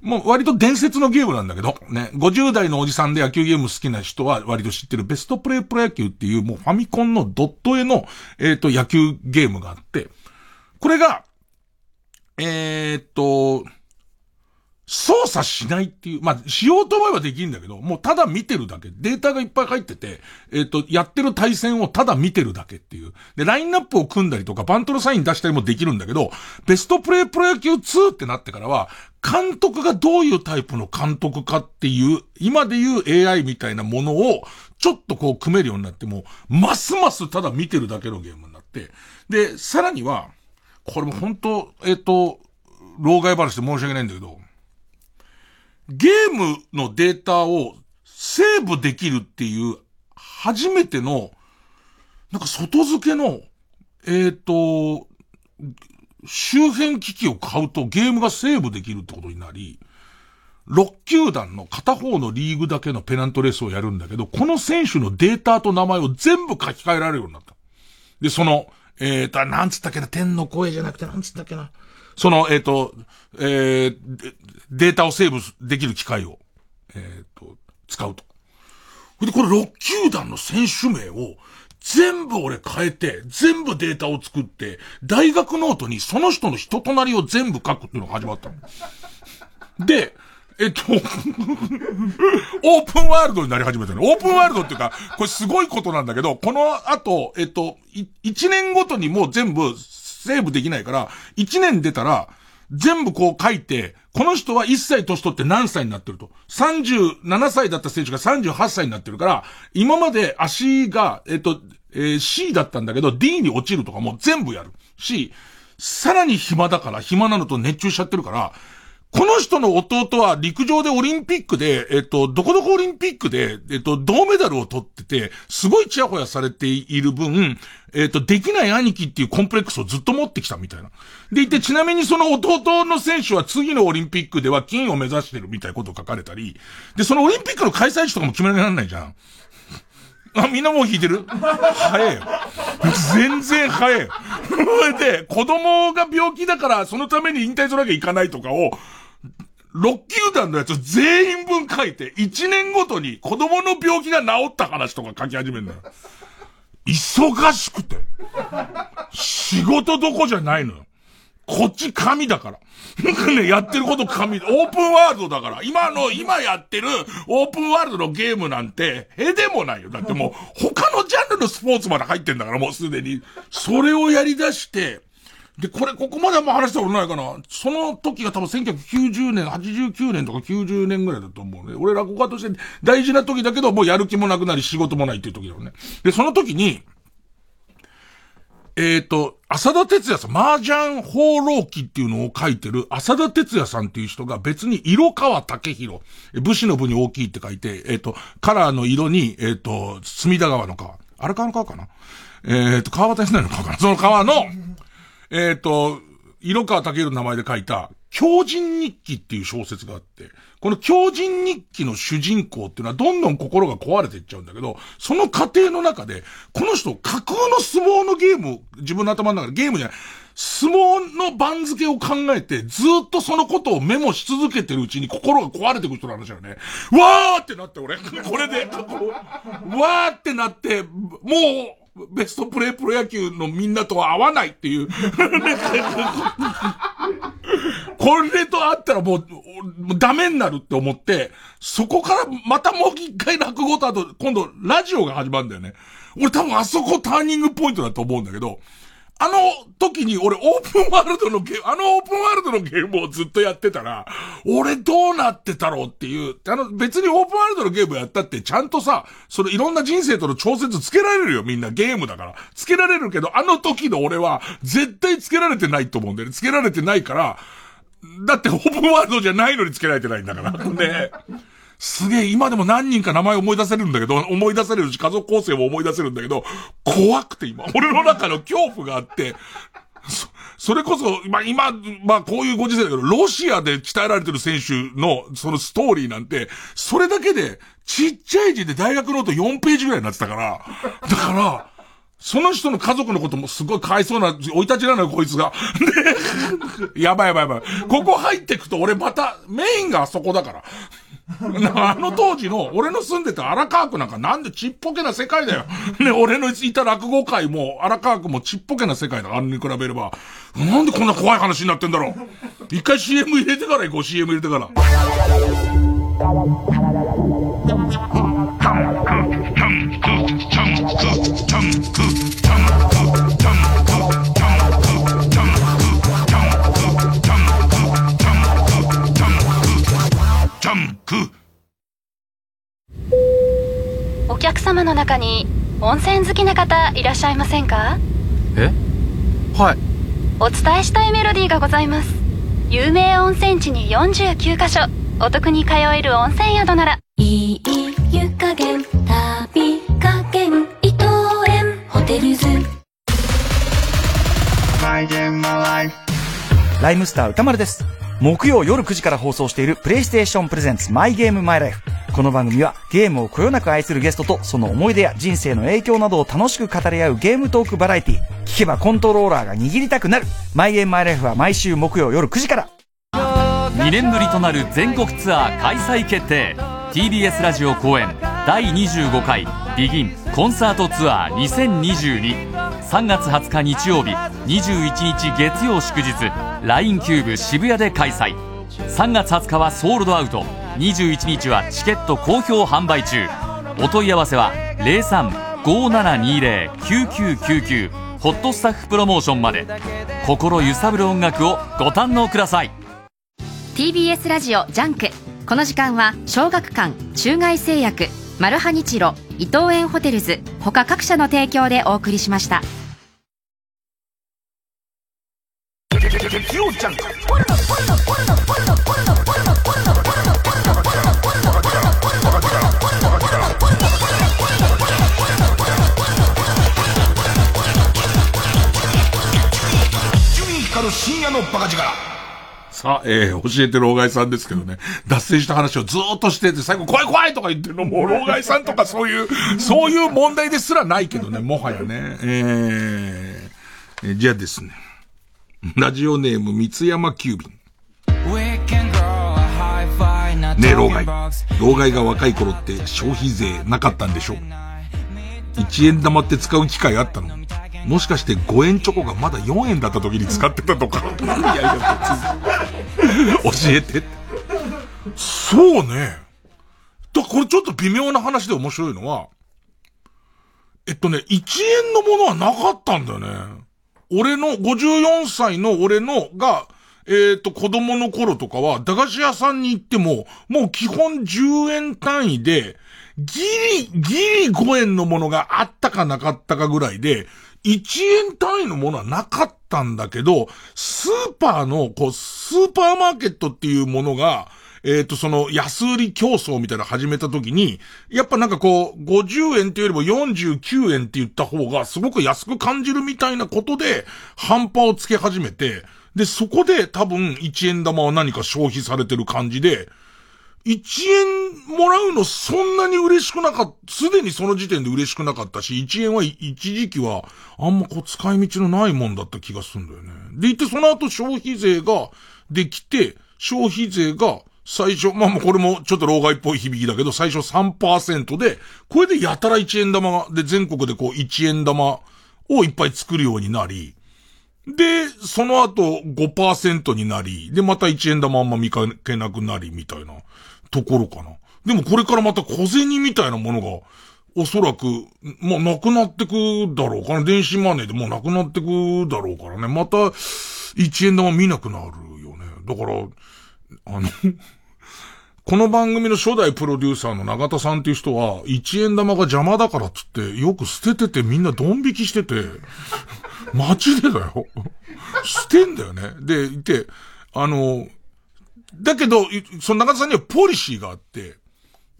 もう割と伝説のゲームなんだけど、ね、50代のおじさんで野球ゲーム好きな人は割と知ってるベストプレイプロ野球っていうもうファミコンのドット絵の、えっ、ー、と、野球ゲームがあって、これが、えー、っと、操作しないっていう、まあ、しようと思えばできるんだけど、もうただ見てるだけ。データがいっぱい入ってて、えっ、と、やってる対戦をただ見てるだけっていう。で、ラインナップを組んだりとか、バントのサイン出したりもできるんだけど、ベストプレイプロ野球2ってなってからは、監督がどういうタイプの監督かっていう、今で言う AI みたいなものを、ちょっとこう組めるようになっても、ますますただ見てるだけのゲームになって、で、さらには、これも本当えっ、と、老害話で申し訳ないんだけど、ゲームのデータをセーブできるっていう初めての、なんか外付けの、えっ、ー、と、周辺機器を買うとゲームがセーブできるってことになり、6球団の片方のリーグだけのペナントレースをやるんだけど、この選手のデータと名前を全部書き換えられるようになった。で、その、えっ、ー、と、なんつったっけな、天の声じゃなくて、なんつったっけな。その、えっ、ー、と、えー、データをセーブできる機械を、えっ、ー、と、使うと。で、これ6球団の選手名を全部俺変えて、全部データを作って、大学ノートにその人の人となりを全部書くっていうのが始まったの。で、えっと、[laughs] オープンワールドになり始めたの。オープンワールドっていうか、これすごいことなんだけど、この後、えっと、1年ごとにもう全部セーブできないから、1年出たら、全部こう書いて、この人は1歳年取って何歳になってると。37歳だった選手が38歳になってるから、今まで足が、えっと、えー C だったんだけど D に落ちるとかも全部やる。し、さらに暇だから、暇なのと熱中しちゃってるから、この人の弟は陸上でオリンピックで、えっと、どこどこオリンピックで、えっと、銅メダルを取ってて、すごいチヤホヤされている分、えっと、できない兄貴っていうコンプレックスをずっと持ってきたみたいな。でいて、ちなみにその弟の選手は次のオリンピックでは金を目指してるみたいなことを書かれたり、で、そのオリンピックの開催地とかも決められないじゃん。あ、みんなもう弾いてる？早えよ。全然早えよ。で、子供が病気だから、そのために引退しなきゃいかないとかを、6球団のやつ全員分書いて、1年ごとに子供の病気が治った話とか書き始めるのよ。忙しくて。仕事どこじゃないのよ。こっち神だから。ね、やってること神、オープンワールドだから。今の、今やってるオープンワールドのゲームなんて、へでもないよ。だってもう、他のジャンルのスポーツまで入ってんだから、もうすでに。それをやり出して、で、これ、ここまではもう話したことないかな。その時が多分1990年、89年とか90年ぐらいだと思うね。俺落語家として大事な時だけど、もうやる気もなくなり仕事もないっていう時だよね。で、その時に、えっ、と、浅田哲也さん、麻雀放浪記っていうのを書いてる浅田哲也さんっていう人が別に色川武弘、武士の部に大きいって書いて、えっ、と、カラーの色に、えっ、と、隅田川の川。荒川の川かな？えっ、と、川端康成の川かな？その川の、えっ、と、色川武弘の名前で書いた、狂人日記っていう小説があって、この狂人日記の主人公っていうのはどんどん心が壊れていっちゃうんだけど、その過程の中で、この人架空の相撲のゲームを、自分の頭の中でゲームじゃない、相撲の番付を考えて、ずっとそのことをメモし続けてるうちに心が壊れてくる人の話だよね。わーってなって俺、[laughs] これで、わーってなって、もう、ベストプレイプロ野球のみんなとは合わないっていう。[laughs] これと会ったらもう、もうダメになるって思って、そこからまたもう一回落語とあと、今度ラジオが始まるんだよね。俺多分あそこターニングポイントだと思うんだけど、あの時に俺オープンワールドのゲーム、あのオープンワールドのゲームをずっとやってたら、俺どうなってたろうっていう、あの別にオープンワールドのゲームやったってちゃんとさ、そのいろんな人生との調節つけられるよみんなゲームだから。つけられるけど、あの時の俺は絶対つけられてないと思うんだよね。つけられてないから、だってオープンワールドじゃないのにつけられてないんだから。[laughs] ね。すげえ、今でも何人か名前思い出せるんだけど、思い出せるし、家族構成も思い出せるんだけど、怖くて今、俺の中の恐怖があって、そ、それこそ、まあ、今、まあ、こういうご時世だけど、ロシアで鍛えられてる選手の、そのストーリーなんて、それだけで、ちっちゃい字で大学ノート4ページぐらいになってたから、だから、その人の家族のこともすごいかわいそうな、生い立ちなのよ、こいつが。で、やばいやばいやばい。ここ入ってくと俺また、メインがあそこだから。あの当時の、俺の住んでた荒川区なんかなんでちっぽけな世界だよ。ね、俺のいた落語界も、荒川区もちっぽけな世界だ。あれに比べれば。なんでこんな怖い話になってんだろう。一回 CM 入れてから行こう、CM 入れてから。客様の中に温泉好きな方いらっしゃいませんか？え？はい。お伝えしたいメロディーがございます。有名温泉地に49カ所。お得に通える温泉宿なら。いい湯加減旅加減伊藤園。ホテルズ。ライムスター歌丸です。木曜夜9時から放送しているプレイステーションプレゼンツマイゲームマイライフ。この番組はゲームをこよなく愛するゲストとその思い出や人生の影響などを楽しく語り合うゲームトークバラエティ聞けばコントローラーが握りたくなる。マイゲームマイライフは毎週木曜夜9時から。2年ぶりとなる全国ツアー開催決定 TBS ラジオ公演第25回ビギンコンサートツアー2022 3月20日日曜日21日月曜祝日 LINE キューブ渋谷で開催。3月20日はソールドアウト。21日はチケット好評販売中。お問い合わせは0357209999ホットスタッフプロモーションまで。心揺さぶる音楽をご堪能ください。TBS ラジオジャンク。この時間は小学館中外製薬マルハニチロ伊藤園ホテルズ他各社の提供でお送りしました深夜のバカ力。さあ、えー、教えて老害さんですけどね、脱線した話をずーっとしてて、最後怖い怖いとか言ってるのも、老害さんとかそういう、そういう問題ですらないけどね、もはやね。えー、えじゃあですね。ラジオネーム、三山急便。ねえ、老害。老害が若い頃って消費税なかったんでしょ ?1 円玉って使う機会あったの？もしかして5円チョコがまだ4円だった時に使ってたとか？いやいや、教えて。そうね。だこれちょっと微妙な話で面白いのは、えっとね、1円のものはなかったんだよね。俺の、54歳の俺のが、えっ、と、子供の頃とかは、駄菓子屋さんに行っても、もう基本10円単位で、ギリ、ギリ5円のものがあったかなかったかぐらいで、1円単位のものはなかったんだけど、スーパーの、こう、スーパーマーケットっていうものが、えっ、ー、と、その、安売り競争みたいな始めた時に、やっぱなんかこう、50円っていうよりも49円って言った方が、すごく安く感じるみたいなことで、半端をつけ始めて、で、そこで多分1円玉は何か消費されてる感じで、1円もらうのそんなに嬉しくなかった、すでにその時点で嬉しくなかったし、1円は一時期はあんまこう使い道のないもんだった気がするんだよね。で、いてその後消費税ができて、消費税が最初、まあまあこれもちょっと老害っぽい響きだけど、最初3%で、これでやたら1円玉が、で全国でこう1円玉をいっぱい作るようになり、で、その後5%になり、で、また1円玉あんま見かけなくなり、みたいな。ところかな。でもこれからまた小銭みたいなものが、おそらく、まあ、なくなってくだろうかな。電子マネーでもうなくなってくだろうからね。また、1円玉見なくなるよね。だから、あのこの番組の初代プロデューサーの永田さんっていう人は、1円玉が邪魔だからっつって、よく捨てててみんなドン引きしてて、街でだよ。捨てんだよね。で、いて、あの、だけど、その中田さんにはポリシーがあって、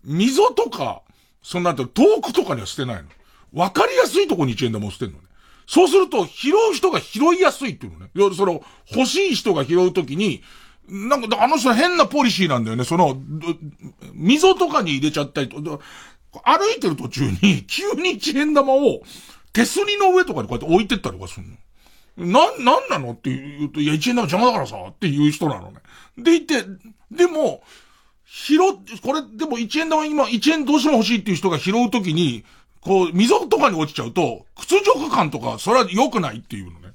溝とか、その後遠くとかには捨てないの。わかりやすいとこに1円玉を捨てるのね。そうすると、拾う人が拾いやすいっていうのね。その、欲しい人が拾うときに、なんか、あの人変なポリシーなんだよね。その、溝とかに入れちゃったりと、歩いてる途中に、急に1円玉を、手すりの上とかにこうやって置いてったりとかするの？な、なんなの？って言うと、いや、1円玉邪魔だからさ、っていう人なのね。でいて、でも、拾っ、これ、でも1円玉今、1円どうしても欲しいっていう人が拾うときに、こう、溝とかに落ちちゃうと、屈辱感とか、それは良くないっていうのね。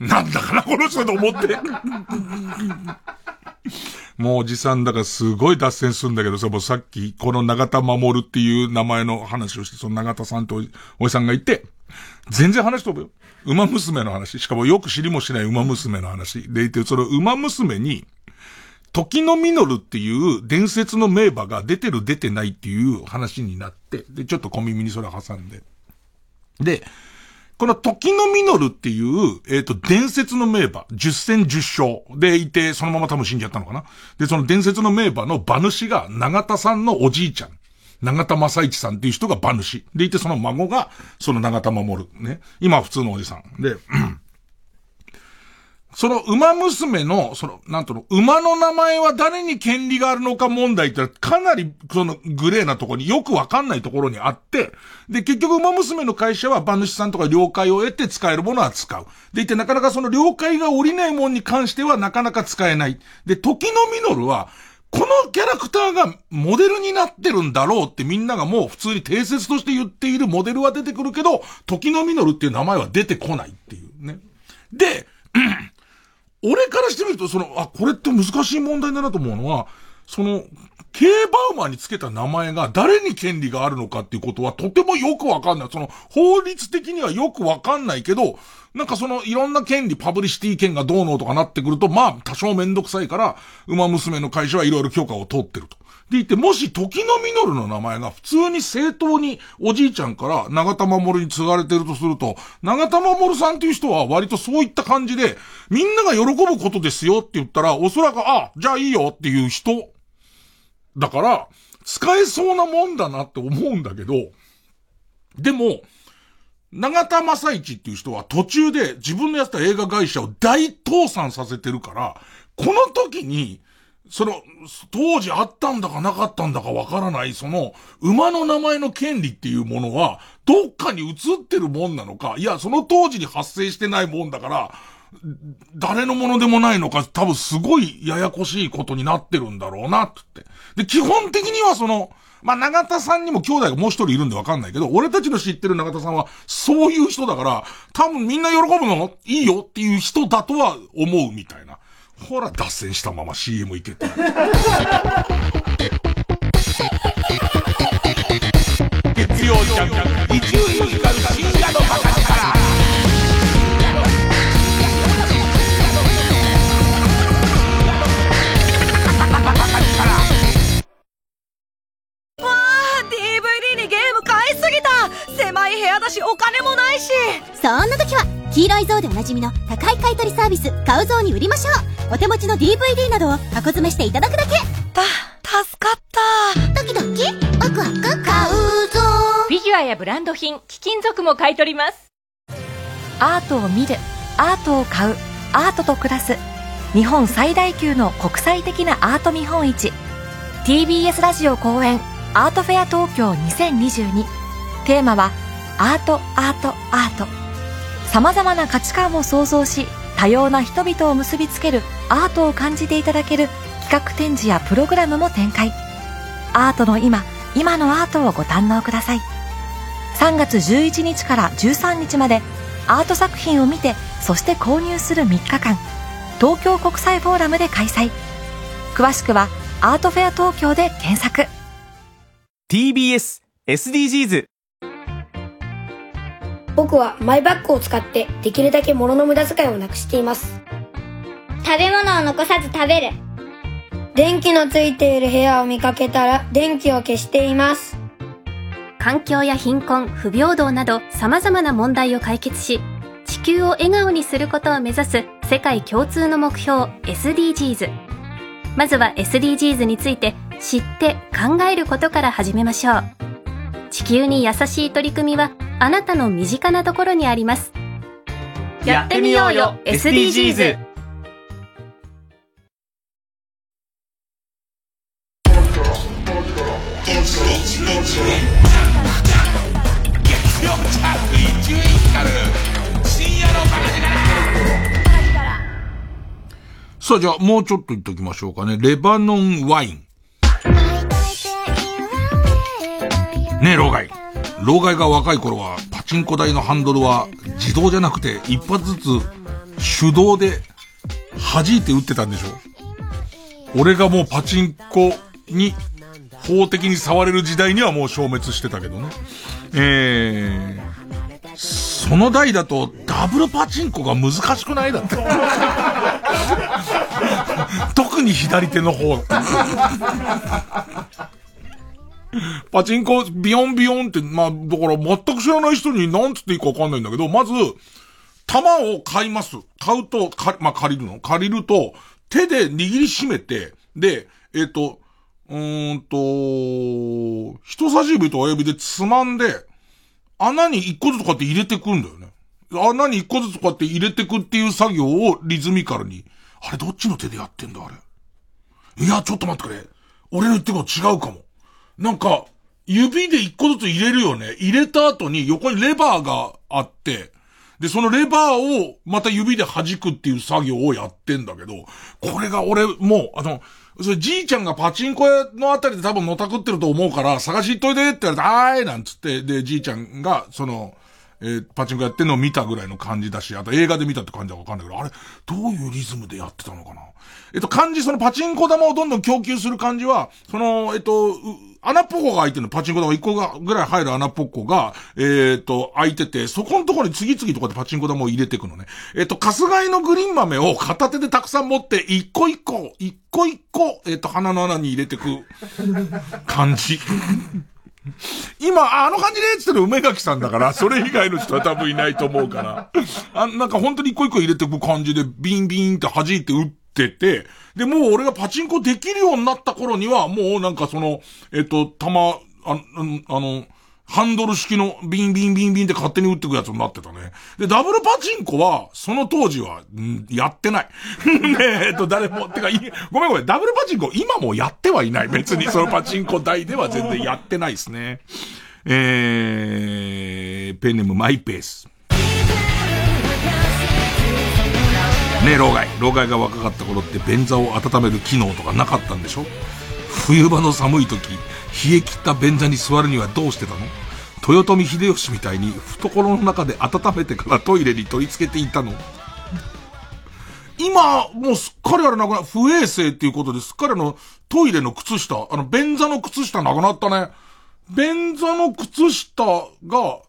なんだかな、この人と思って。[laughs] もうおじさんだからすごい脱線するんだけどさ、もうさっき、この長田守っていう名前の話をして、その長田さんとおじさんがいて、全然話飛ぶよ。馬娘の話。しかもよく知りもしない馬娘の話。でいて、その馬娘に、時のミノルっていう伝説の名馬が出てる出てないっていう話になって、で、ちょっと小耳にそれ挟んで。で、この時のミノルっていう、えっ、ー、と、伝説の名馬、十戦十勝でいて、そのまま多分死んじゃったのかな。で、その伝説の名馬の馬主が長田さんのおじいちゃん。長田正一さんっていう人が馬主。でいて、その孫が、その長田守る。ね。今は普通のおじさん。で、[clears throat] その馬娘の、その、なんとの、馬の名前は誰に権利があるのか問題ってかなり、その、グレーなところによくわかんないところにあって、で、結局馬娘の会社は馬主さんとか了解を得て使えるものは使う。でいて、なかなかその了解が下りないものに関してはなかなか使えない。で、時のミノルは、このキャラクターがモデルになってるんだろうってみんながもう普通に定説として言っているモデルは出てくるけど、時のミノルっていう名前は出てこないっていうね。で、[clears throat] 俺からしてみると、その、あ、これって難しい問題だなと思うのは、その、競馬馬につけた名前が誰に権利があるのかっていうことはとてもよくわかんない。その、法律的にはよくわかんないけど、なんかその、いろんな権利、パブリシティ権がどうのとかなってくると、まあ、多少めんどくさいから、馬娘の会社はいろいろ許可を取ってると。でいて、もし時の実の名前が普通に正当におじいちゃんから長田守に継がれてるとすると、長田守さんっていう人は割とそういった感じで、みんなが喜ぶことですよって言ったら、おそらく、あ、じゃあいいよっていう人。だから、使えそうなもんだなって思うんだけど、でも、長田正一っていう人は途中で自分のやった映画会社を大倒産させてるから、この時に、その、当時あったんだかなかったんだかわからない、その、馬の名前の権利っていうものは、どっかに移ってるもんなのか、いや、その当時に発生してないもんだから、誰のものでもないのか、多分すごいややこしいことになってるんだろうな、って。で、基本的にはその、まあ、長田さんにも兄弟がもう一人いるんでわかんないけど、俺たちの知ってる長田さんは、そういう人だから、多分みんな喜ぶのいいよっていう人だとは思うみたいな。ほら、脱線したまま CM いけて。月曜ジャン伊狭い部屋だしお金もないし。そんな時は黄色い像でおなじみの高い買取サービス買う像に売りましょう。お手持ちの DVD などを箱詰めしていただくだけ。た助かった。ドキドキ。ワクワク買うぞ。フィギュアやブランド品貴金属も買い取ります。アートを見るアートを買うアートと暮らす。日本最大級の国際的なアート見本市。TBS ラジオ公演アートフェア東京2022テーマはアートアートアート。様々な価値観を創造し多様な人々を結びつけるアートを感じていただける企画展示やプログラムも展開。アートの今今のアートをご堪能ください。3月11日から13日までアート作品を見てそして購入する3日間。東京国際フォーラムで開催。詳しくはアートフェア東京で検索。TBS SDGs 僕はマイバッグを使ってできるだけ物の無駄遣いをなくしています。食べ物を残さず食べる。電気のついている部屋を見かけたら電気を消しています。環境や貧困不平等など様々な問題を解決し地球を笑顔にすることを目指す世界共通の目標 SDGs まずは SDGs について知って考えることから始めましょう地球に優しい取り組みはあなたの身近なところにあります。やってみようよ SDGs! さあじゃあもうちょっと言っときましょうかね。レバノンワイン。ねえ、老害。老害が若い頃は、パチンコ台のハンドルは自動じゃなくて一発ずつ手動で弾いて打ってたんでしょ俺がもうパチンコに法的に触れる時代にはもう消滅してたけどね。えー、その台だとダブルパチンコが難しくないだって。[laughs] 特に左手の方。[laughs] パチンコ、ビヨンビヨンって、まあ、だから全く知らない人に何つっていいかわかんないんだけど、まず、玉を買います。買うと、か、まあ、借りるの？借りると、手で握りしめて、で、えっ、ー、と、うーんと、人差し指と親指でつまんで、穴に一個ずつこうやって入れてくんだよね。穴に一個ずつこうやって入れてくっていう作業をリズミカルに。あれどっちの手でやってんだあれ？いや、ちょっと待ってくれ。俺の言ってること違うかも。なんか、指で一個ずつ入れるよね。入れた後に横にレバーがあって、で、そのレバーをまた指で弾くっていう作業をやってんだけど、これが俺もう、あの、それじいちゃんがパチンコ屋のあたりで多分のたくってると思うから、探しっといてって言われて、あーいなんつって、で、じいちゃんが、その、えー、パチンコやってんのを見たぐらいの感じだし、あと映画で見たって感じはわかんないけど、あれ、どういうリズムでやってたのかなえっと、感じ、そのパチンコ玉をどんどん供給する感じは、その、えっと、穴ポコが開いてるの、パチンコ玉1個がぐらい入る穴ポコが、えっ、ー、と、開いてて、そこのところに次々とかでパチンコ玉を入れていくのね。えっ、ー、と、カスガイのグリーン豆を片手でたくさん持って、一個一個、一個一個、えっ、ー、と、鼻の穴に入れてく [laughs] 感じ。今、あの感じで言ってる梅垣さんだから、それ以外の人は多分いないと思うから。あなんか本当に一個一個入れてく感じで、ビンビンって弾いて打ってて、で、もう俺がパチンコできるようになった頃には、もうなんかその、えっと、玉、あ、あの、ハンドル式のビンビンビンビンって勝手に打ってくやつになってたね。で、ダブルパチンコは、その当時は、んやってない。[laughs] ねえっと、誰も、てか、ごめんごめん、ダブルパチンコ今もやってはいない。別にそのパチンコ台では全然やってないですね。えー、ペンネームマイペース。ね、老害。老害が若かった頃って便座を温める機能とかなかったんでしょ？冬場の寒い時、冷え切った便座に座るにはどうしてたの？豊臣秀吉みたいに懐の中で温めてからトイレに取り付けていたの？今、もうすっかりあれなくな、不衛生っていうことですっかりあの、トイレの靴下、あの、便座の靴下なくなったね。便座の靴下が、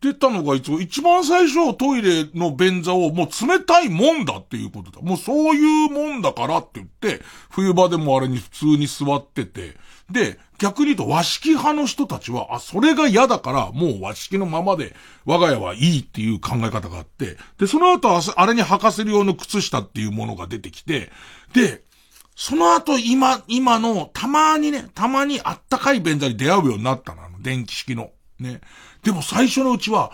出たのがいつも、一番最初トイレの便座をもう冷たいもんだっていうことだ。もうそういうもんだからって言って、冬場でもあれに普通に座ってて、で、逆に言うと和式派の人たちは、あ、それが嫌だから、もう和式のままで、我が家はいいっていう考え方があって、で、その後、あれに履かせる用の靴下っていうものが出てきて、で、その後、今、今の、たまにね、たまにあったかい便座に出会うようになったの、あの、電気式の。ね。でも最初のうちは、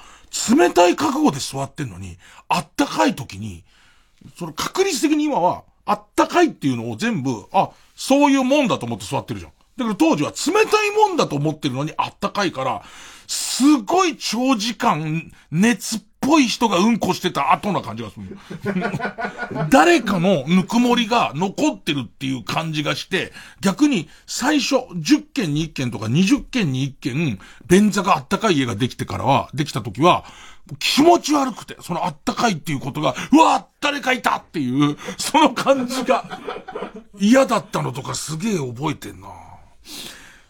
冷たい覚悟で座ってんのに、あったかい時に、その確率的に今は、あったかいっていうのを全部、あ、そういうもんだと思って座ってるじゃん。だから当時は冷たいもんだと思ってるのにあったかいから、すごい長時間熱っぽい人がうんこしてた後な感じがする。誰かのぬくもりが残ってるっていう感じがして、逆に最初10件に1件とか20件に1件、便座があったかい家ができてからは、できた時は、気持ち悪くて、そのあったかいっていうことが、うわ誰かいたっていう、その感じが嫌だったのとかすげえ覚えてんな。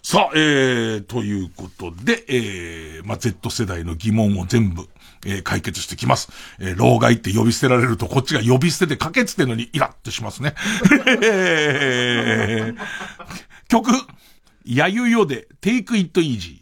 さあ、えー、ということで、えー、まあ、Z 世代の疑問を全部、えー、解決してきます。えー、老害って呼び捨てられると、こっちが呼び捨ててかけつてのにイラッとしますね。えー、曲、やゆよで、Take It Easy。「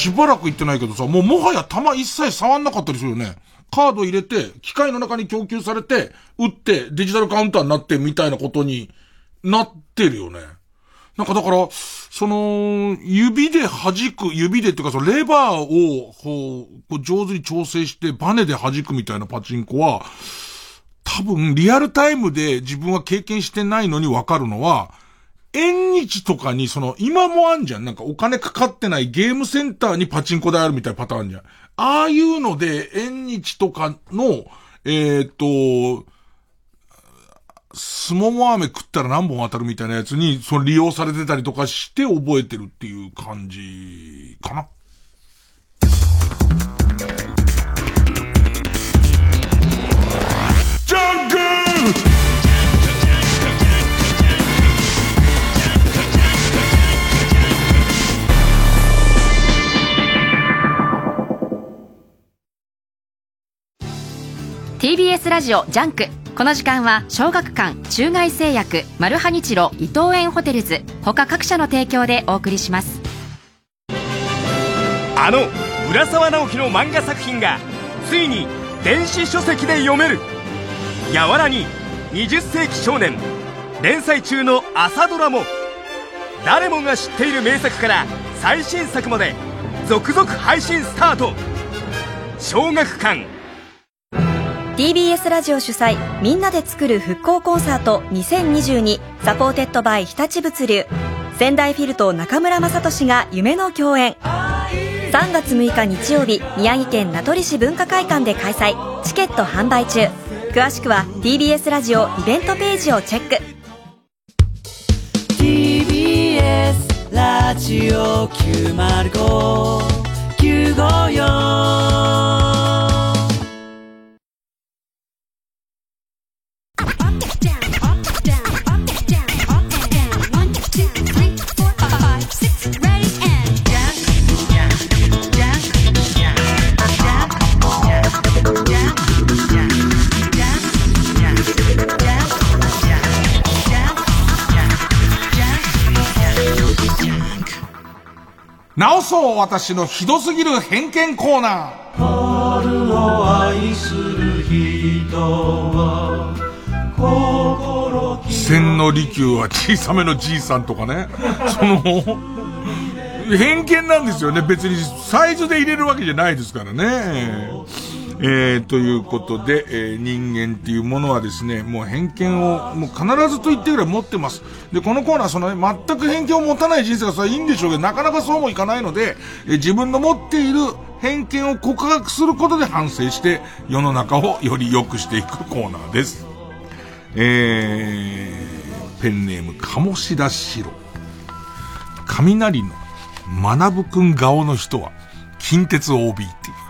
しばらく行ってないけどさ、もうもはや弾一切触んなかったりするよね。カード入れて、機械の中に供給されて、打ってデジタルカウンターになってみたいなことになってるよね。なんかだから、その、指で弾く、指でっていうかそのレバーを、こう、こう上手に調整してバネで弾くみたいなパチンコは、多分リアルタイムで自分は経験してないのにわかるのは、縁日とかにその、今もあんじゃん。なんかお金かかってないゲームセンターにパチンコ台あるみたいなパターンじゃん。ああいうので、縁日とかの、えっ、と、すもも飴食ったら何本当たるみたいなやつに、その利用されてたりとかして覚えてるっていう感じかな。TBS ラジオジャンク。この時間は小学館中外製薬マルハニチロ伊藤園ホテルズ他各社の提供でお送りします。あの浦沢直樹の漫画作品がついに電子書籍で読める「やわらに20世紀少年」連載中の朝ドラも。誰もが知っている名作から最新作まで続々配信スタート。小学館。TBS ラジオ主催みんなで作る復興コンサート2022 supported by 日立物流。仙台フィルと中村雅俊が夢の共演。3月6日日曜日宮城県名取市文化会館で開催。チケット販売中。詳しくは TBS ラジオイベントページをチェック。TBS ラジオ905954直そう私のひどすぎる偏見コーナー。春を愛する人は心千利休は小さめのじいさんとかね。[laughs] その、偏見なんですよね。別にサイズで入れるわけじゃないですからね。えー、ということで、えー、人間っていうものはですね、もう偏見を、もう必ずと言ってぐらい持ってます。で、このコーナー、その、ね、全く偏見を持たない人生がそれはいいんでしょうけど、なかなかそうもいかないので、えー、自分の持っている偏見を告白することで反省して、世の中をより良くしていくコーナーです。えー、ペンネーム、鴨志田白。雷の学ぶくん顔の人は、近鉄 OB っていう。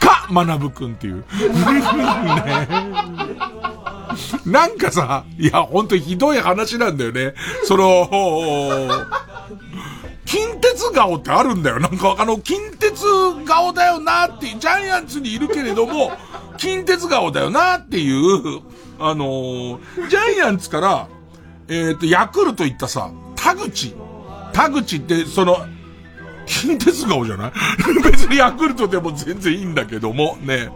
か、学ぶくんっていう。ね、なんかさ、いや、ほんとひどい話なんだよね。その、近鉄顔ってあるんだよ。なんかあの、近鉄顔だよなって、ジャイアンツにいるけれども、近鉄顔だよなっていう、あのー、ジャイアンツから、えっ、ー、と、ヤクルト行ったさ、田口。田口って、その、[laughs] 近鉄顔じゃない？[laughs] 別にヤクルトでも全然いいんだけども、ね。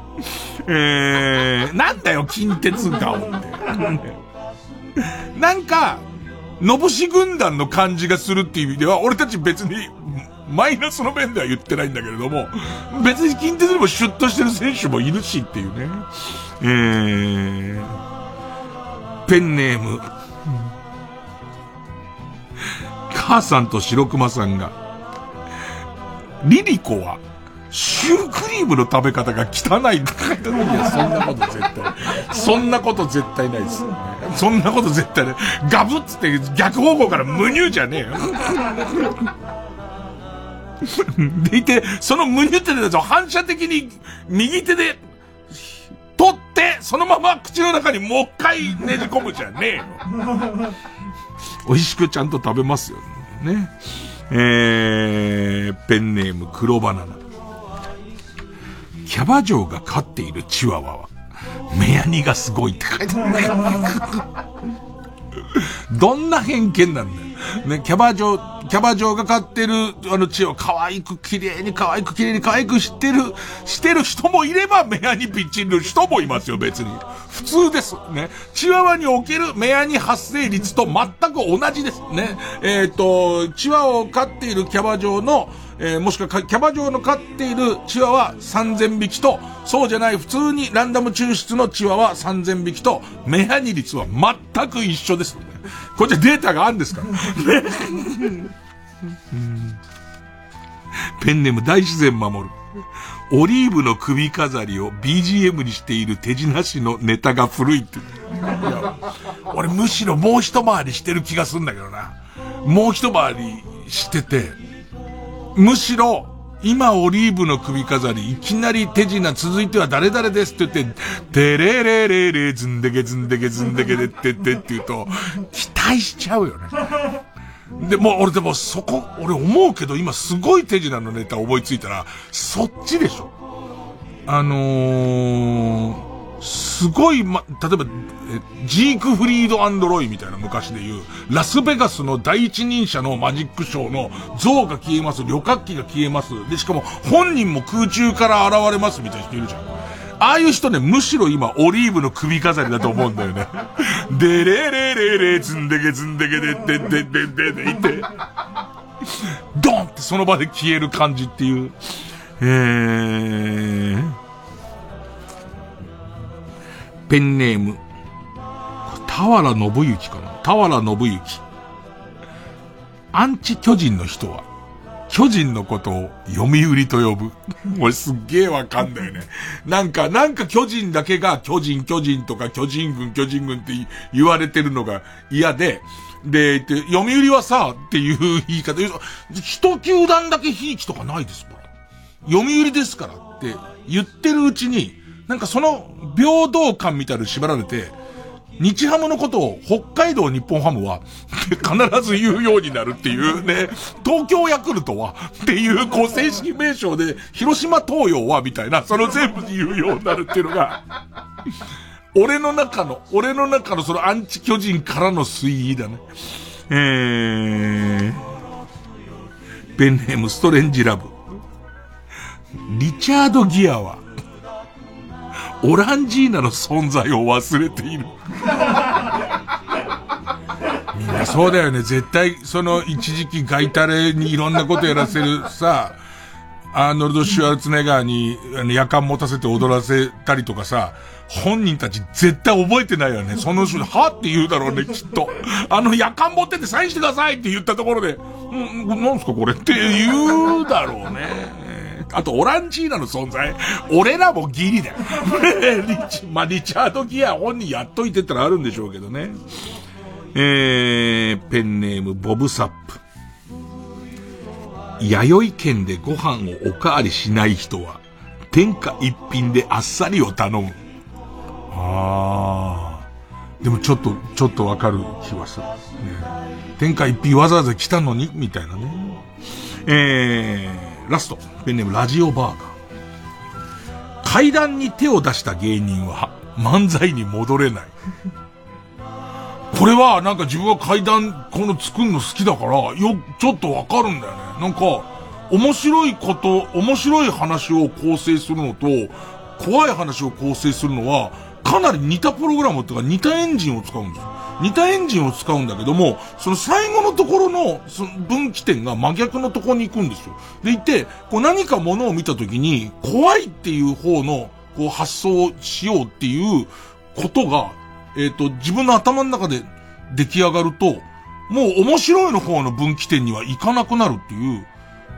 えー、なんだよ、近鉄顔って。なんか、のぼし軍団の感じがするっていう意味では、俺たち別に、マイナスの面では言ってないんだけれども、別に近鉄でもシュッとしてる選手もいるしっていうね。えー、ペンネーム、母さんと白熊さんが、リリコは、シュークリームの食べ方が汚いいや、そんなこと絶対、そんなこと絶対ないです。そんなこと絶対ない。ガブッつって逆方向から無乳じゃねえよ。でいて、その無乳ってやつを反射的に右手で取って、そのまま口の中にもう一回ねじ込むじゃねえよ。美味しくちゃんと食べますよね。えー、ペンネーム黒バナナ。キャバ嬢が飼っているチワワは、目やにがすごいって書いてある。どんな偏見なんだよ。ね、キャバ嬢、キャバ嬢が飼ってる、あのチワワ、可愛く綺麗に可愛く綺麗に可愛くしてる、してる人もいれば、目アニピッチンる人もいますよ、別に。普通です。ね。チワワにおける目アニ発生率と全く同じです。ね。えっ、ー、と、チワワを飼っているキャバ嬢の、えー、もしくはキャバ嬢の飼っているチワワ3000匹と、そうじゃない普通にランダム抽出のチワワ3000匹と、メアニ率は全く一緒です。こっちはデータがあるんですから。ペンネーム大自然守る。オリーブの首飾りを BGM にしている手品師のネタが古いって。俺むしろもう一回りしてる気がするんだけどな。もう一回りしてて、むしろ、今オリーブの首飾り、いきなり手品続いては誰々ですって言って、てれれれれずんでけずんでけずんでけでってってって言うと、期待しちゃうよね。で、もう俺でもそこ、俺思うけど今すごい手品のネタ思いついたら、そっちでしょ。あのー、すごい、ま、例えば、ジークフリードアンドロイみたいな昔で言う、ラスベガスの第一人者のマジックショーの像が消えます、旅客機が消えます。で、しかも本人も空中から現れますみたいな人いるじゃん。ああいう人ね、むしろ今、オリーブの首飾りだと思うんだよね。[laughs] でれれれれ、ずんでけずんでけでってってってってってって、ドンってその場で消える感じっていう。えー、ペンネーム。田原信之かな？田原信之。アンチ巨人の人は、巨人のことを読売と呼ぶ。[laughs] 俺すっげえわかんないよね。なんか、なんか巨人だけが巨人巨人とか巨人軍巨人軍って言われてるのが嫌で、で、読売はさ、っていう言い方、一球団だけひいきとかないですか？ら。読売ですからって言ってるうちに、なんかその平等感みたいな縛られて、日ハムのことを北海道日本ハムは [laughs] 必ず言うようになるっていうね、東京ヤクルトはっていうこう正式名称で、広島東洋はみたいな、その全部言うようになるっていうのが、俺の中の、俺の中のそのアンチ巨人からの推移だね。えー、ペンネームストレンジラブ。リチャード・ギアは、オランジーナの存在を忘れている。みんなそうだよね。絶対、その一時期ガイタレにいろんなことやらせるさ、アーノルド・シュワルツネガーに、あの、夜間持たせて踊らせたりとかさ、本人たち絶対覚えてないよね。その人、はって言うだろうね、きっと。あの、夜間持っててサインしてくださいって言ったところで、うん、なんすかこれって言うだろうね。あと、オランジーナの存在、俺らもギリだよ。リチ、まあ、リチャード・ギア本人やっといてったらあるんでしょうけどね。えー、ペンネーム、ボブサップ。弥生県でご飯をおかわりしない人は、天下一品であっさりを頼む。ああ。でもちょっと、ちょっとわかる気はする。ね、天下一品わざわざ来たのに？みたいなね。えー、ラスト。ペンネームラジオバーガー。階段に手を出した芸人は漫才に戻れない。これはなんか自分は階段この作るの好きだから、よ、ちょっとわかるんだよね。なんか、面白いこと、面白い話を構成するのと、怖い話を構成するのは、かなり似たプログラムとか似たエンジンを使うんですよ。似たエンジンを使うんだけども、その最後のところの、その分岐点が真逆のところに行くんですよ。でいて、こう何か物を見たときに、怖いっていう方の、こう発想をしようっていうことが、えっ、ー、と、自分の頭の中で出来上がると、もう面白いの方の分岐点には行かなくなるっていう、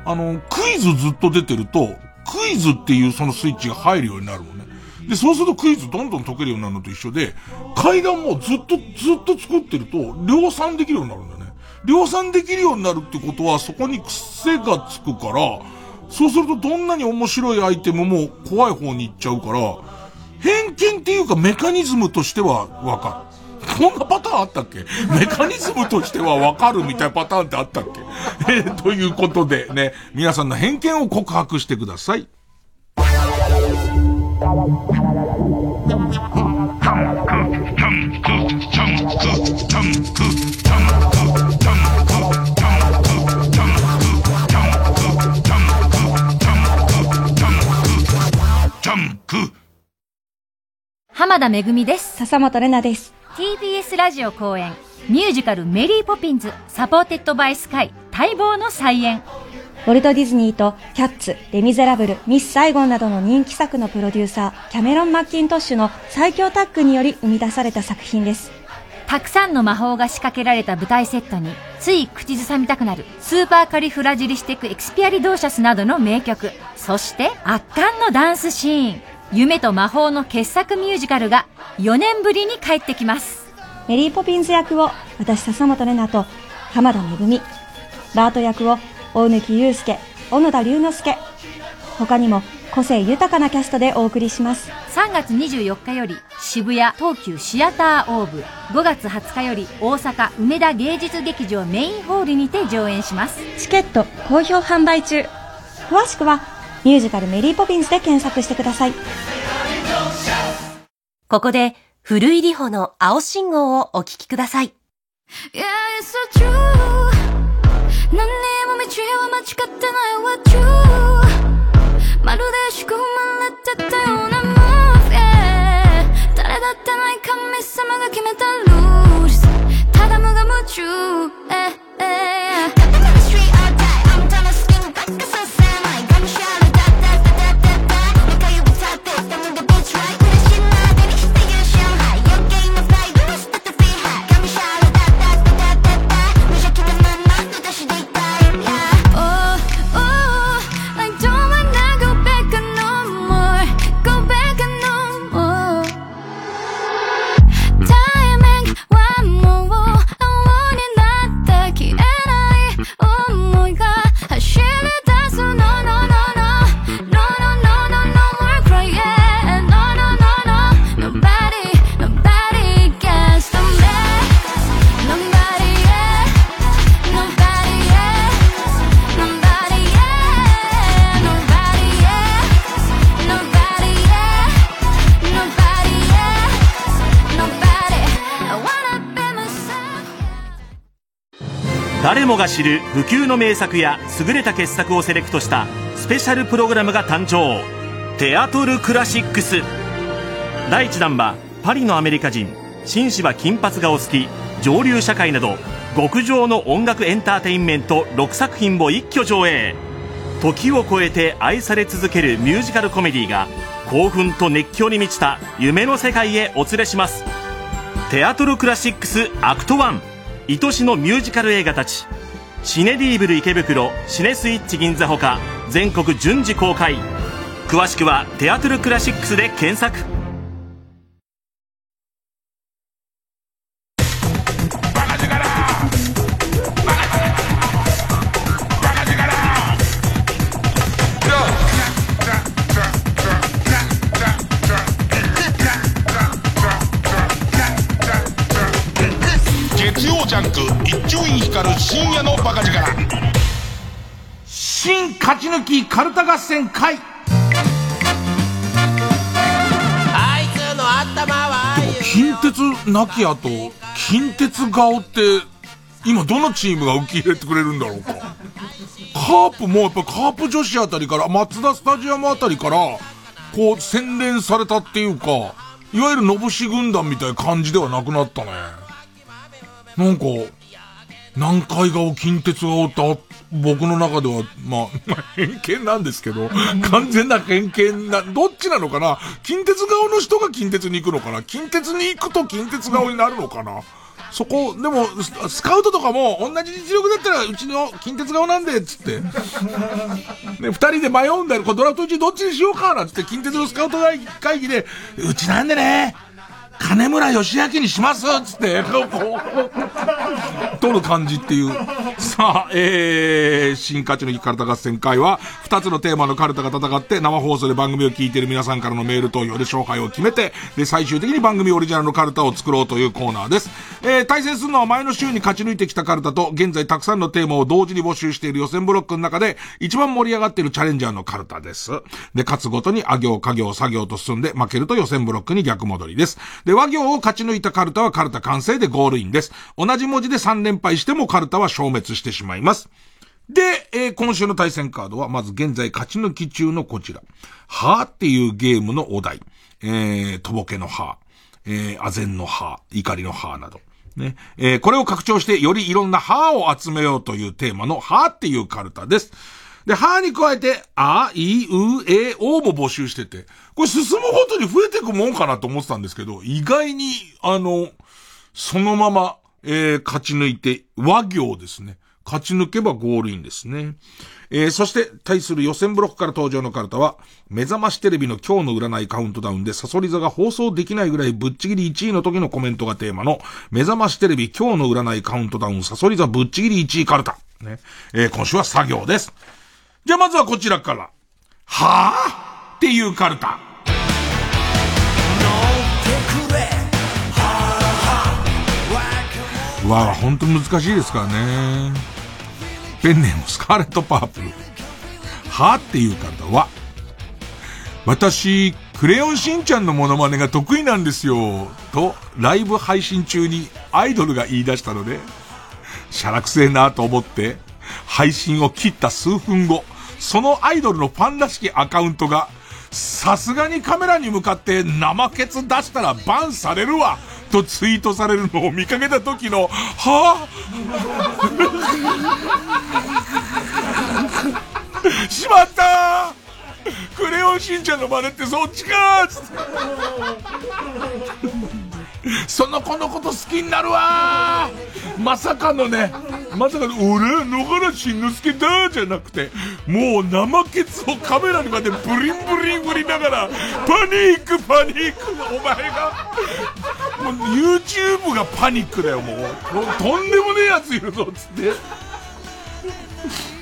あの、クイズずっと出てると、クイズっていうそのスイッチが入るようになるのね。で、そうするとクイズどんどん解けるようになるのと一緒で、階段もずっと、ずっと作ってると、量産できるようになるんだよね。量産できるようになるってことは、そこに癖がつくから、そうするとどんなに面白いアイテムも怖い方に行っちゃうから、偏見っていうかメカニズムとしてはわかる。こんなパターンあったっけ？メカニズムとしてはわかるみたいなパターンってあったっけ？えー、ということでね、皆さんの偏見を告白してください。浜田めぐみです。笹本玲奈です。TBS ラジオ後援、ミュージカルメリーポピンズ、 supported by Sky、待望の再演。ウォルト・ディズニーとキャッツ、レ・ミゼラブル、ミス・サイゴンなどの人気作のプロデューサー、キャメロン・マッキントッシュの最強タッグにより生み出された作品です。たくさんの魔法が仕掛けられた舞台セットに、つい口ずさみたくなる、スーパーカリフラジリスティック・エクスピアリドーシャスなどの名曲、そして圧巻のダンスシーン、夢と魔法の傑作ミュージカルが4年ぶりに帰ってきます。メリー・ポピンズ役を私笹本玲奈と浜田めぐみ、バート役を大貫祐介、小野田龍之介、他にも個性豊かなキャストでお送りします。3月24日より渋谷東急シアターオーブ5月20日より大阪梅田芸術劇場メインホールにて上演しますチケット好評販売中。詳しくはミュージカルメリー・ポピンズで検索してください。ここで、古井里穂の青信号をお聞きください。Yeah, ちは間違ってない。わ you? まるで仕組まれてたような move yeah 誰だってない神様が決めたルールただ無我夢中。yeah, yeah. 誰もが知る不朽の名作や優れた傑作をセレクトしたスペシャルプログラムが誕生。テアトルクラシックス。第1弾はパリのアメリカ人紳士は金髪がお好き上流社会など極上の音楽エンターテインメント6作品を一挙上映。時を超えて愛され続けるミュージカルコメディが興奮と熱狂に満ちた夢の世界へお連れします。テアトルクラシックスアクト1愛しのミュージカル映画たち。シネリーブル池袋シネスイッチ銀座ほか全国順次公開。詳しくはテアトルクラシックスで検索。勝ち抜きカルタ合戦会。あいつの頭はでも近鉄なきあと近鉄顔って今どのチームが受け入れてくれるんだろうか。カープもやっぱカープ女子あたりから松田スタジアムあたりからこう洗練されたっていうかいわゆるのぶし軍団みたいな感じではなくなったね。なんか南海顔近鉄顔ってあ僕の中では、まあ、まあ、偏見なんですけど、完全な偏見な、どっちなのかな？近鉄顔の人が近鉄に行くのかな？近鉄に行くと近鉄顔になるのかな？そこ、でも、ススカウトとかも、同じ実力だったら、うちの近鉄顔なんで、つって。ね、二人で迷うんだよ。これドラフトうちどっちにしようか？な、つって、近鉄のスカウト会議で、うちなんでね、金村義明にしますつって、こう、取る感じっていう。さあ、えー、新勝ちの日カルタ合戦会は、二つのテーマのカルタが戦って、生放送で番組を聞いている皆さんからのメール投票で勝敗を決めて、で、最終的に番組オリジナルのカルタを作ろうというコーナーです。えー、対戦するのは前の週に勝ち抜いてきたカルタと、現在たくさんのテーマを同時に募集している予選ブロックの中で、一番盛り上がっているチャレンジャーのカルタです。で、勝つごとに、あ行、家行、作業と進んで、負けると予選ブロックに逆戻りです。で、で和行を勝ち抜いたカルタはカルタ完成でゴールインです。同じ文字で3連敗してもカルタは消滅してしまいます。で、えー今週の対戦カードは、まず現在勝ち抜き中のこちら。はーっていうゲームのお題。えー、とぼけのはー。えー、あぜんの歯、怒りの歯など。ね。えー、これを拡張してよりいろんな歯を集めようというテーマの歯っていうカルタです。で、歯に加えて、あ、い、う、え、おも募集してて、これ進むごとに増えていくもんかなと思ってたんですけど、意外に、あの、そのまま、えー、勝ち抜いて、和行ですね。勝ち抜けばゴールインですね。えー、そして、対する予選ブロックから登場のカルタは、目覚ましテレビの今日の占いカウントダウンでサソリ座が放送できないぐらいぶっちぎり1位の時のコメントがテーマの、目覚ましテレビ今日の占いカウントダウンサソリ座ぶっちぎり1位カルタ。ね。えー、今週は作業です。じゃあまずはこちらから。はぁっていうカルタ。わあ、ほんと難しいですからね。ペンネームスカーレットパープル。はぁっていう方は、私、クレヨンしんちゃんのモノマネが得意なんですよ。と、ライブ配信中にアイドルが言い出したので、しゃらくせえなと思って、配信を切った数分後、そのアイドルのファンらしきアカウントが、さすがにカメラに向かって生ケツ出したらバンされるわとツイートされるのを見かけた時の、はぁ [laughs] しまった！クレヨンしんちゃんの真似ってそっちかつって。その子のこと好きになるわまさかのね、まさかの、俺、野原しんのすけだじゃなくて、もう生ケツをカメラにまでブリンブリン振りながら、パニックパニックお前が、もう YouTube がパニックだよ、もう。とんでもねえやついるぞ、つって。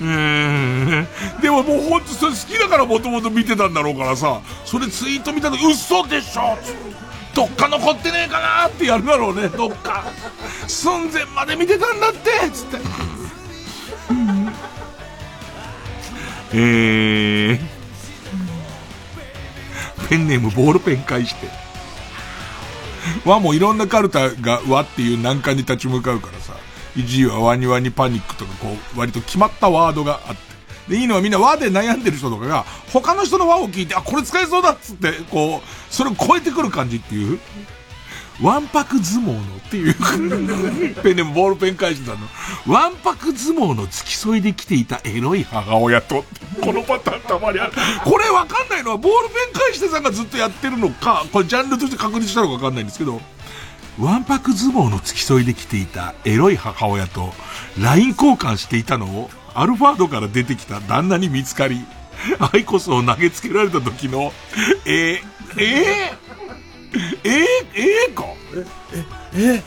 うん。でももうほんとそれ好きだからもともと見てたんだろうからさ、それツイート見た時嘘でしょつって。どっか残ってねえかなってやるだろうね、どっか。寸前まで見てたんだってつって。えー、ペンネームボールペン返して。和もいろんなカルタが和っていう難関に立ち向かうからさ、1位はワニワニパニックとかこう、割と決まったワードがあって。で、いいのはみんな和で悩んでる人とかが、他の人の和を聞いて、あ、これ使えそうだっつって、こう、それを超えてくる感じっていう。わんぱく相撲のっていう [laughs] ペンでもボールペン返してたの。わんぱく相撲の付き添いで来ていたエロい母親と、このパターンたまにある。これわかんないのは、ボールペン返してさんがずっとやってるのか、これジャンルとして確立したのかわかんないんですけど、わんぱく相撲の付き添いで来ていたエロい母親と LINE 交換していたのをアルファードから出てきた旦那に見つかり、アイコスを投げつけられた時の、えー、えー、えー、えー、か？え、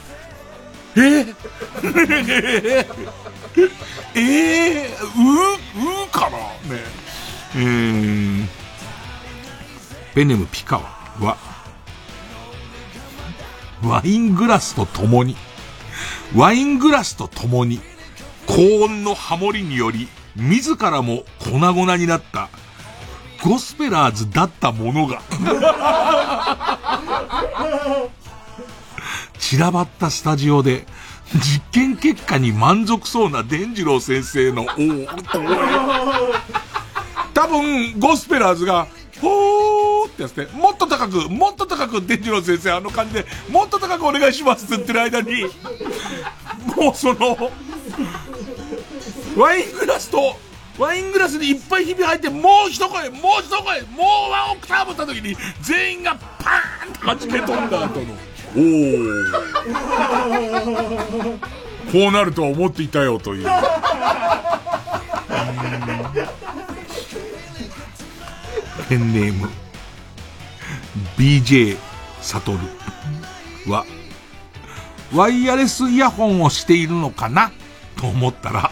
え、え、え、ええう、うかな？ね。えー、ペネムピカワは、ワイングラスと共に、ワイングラスと共に、高温のハモリにより、自らも粉々になった、ゴスペラーズだったものが。[laughs] 散らばったスタジオで、実験結果に満足そうな伝次郎先生の、お多分、ゴスペラーズが、ほーってやって、もっと高く、もっと高く、伝次郎先生あの感じで、もっと高くお願いしますって言ってる間に、もうその、ワイングラスと、ワイングラスにいっぱいひび入って、もう一声、もう一声、もうワンオクターブった時に、全員がパーンと弾け飛んだ後の、おおこうなるとは思っていたよという。ペンネーム、BJ サトルは、ワイヤレスイヤホンをしているのかな？と思ったら、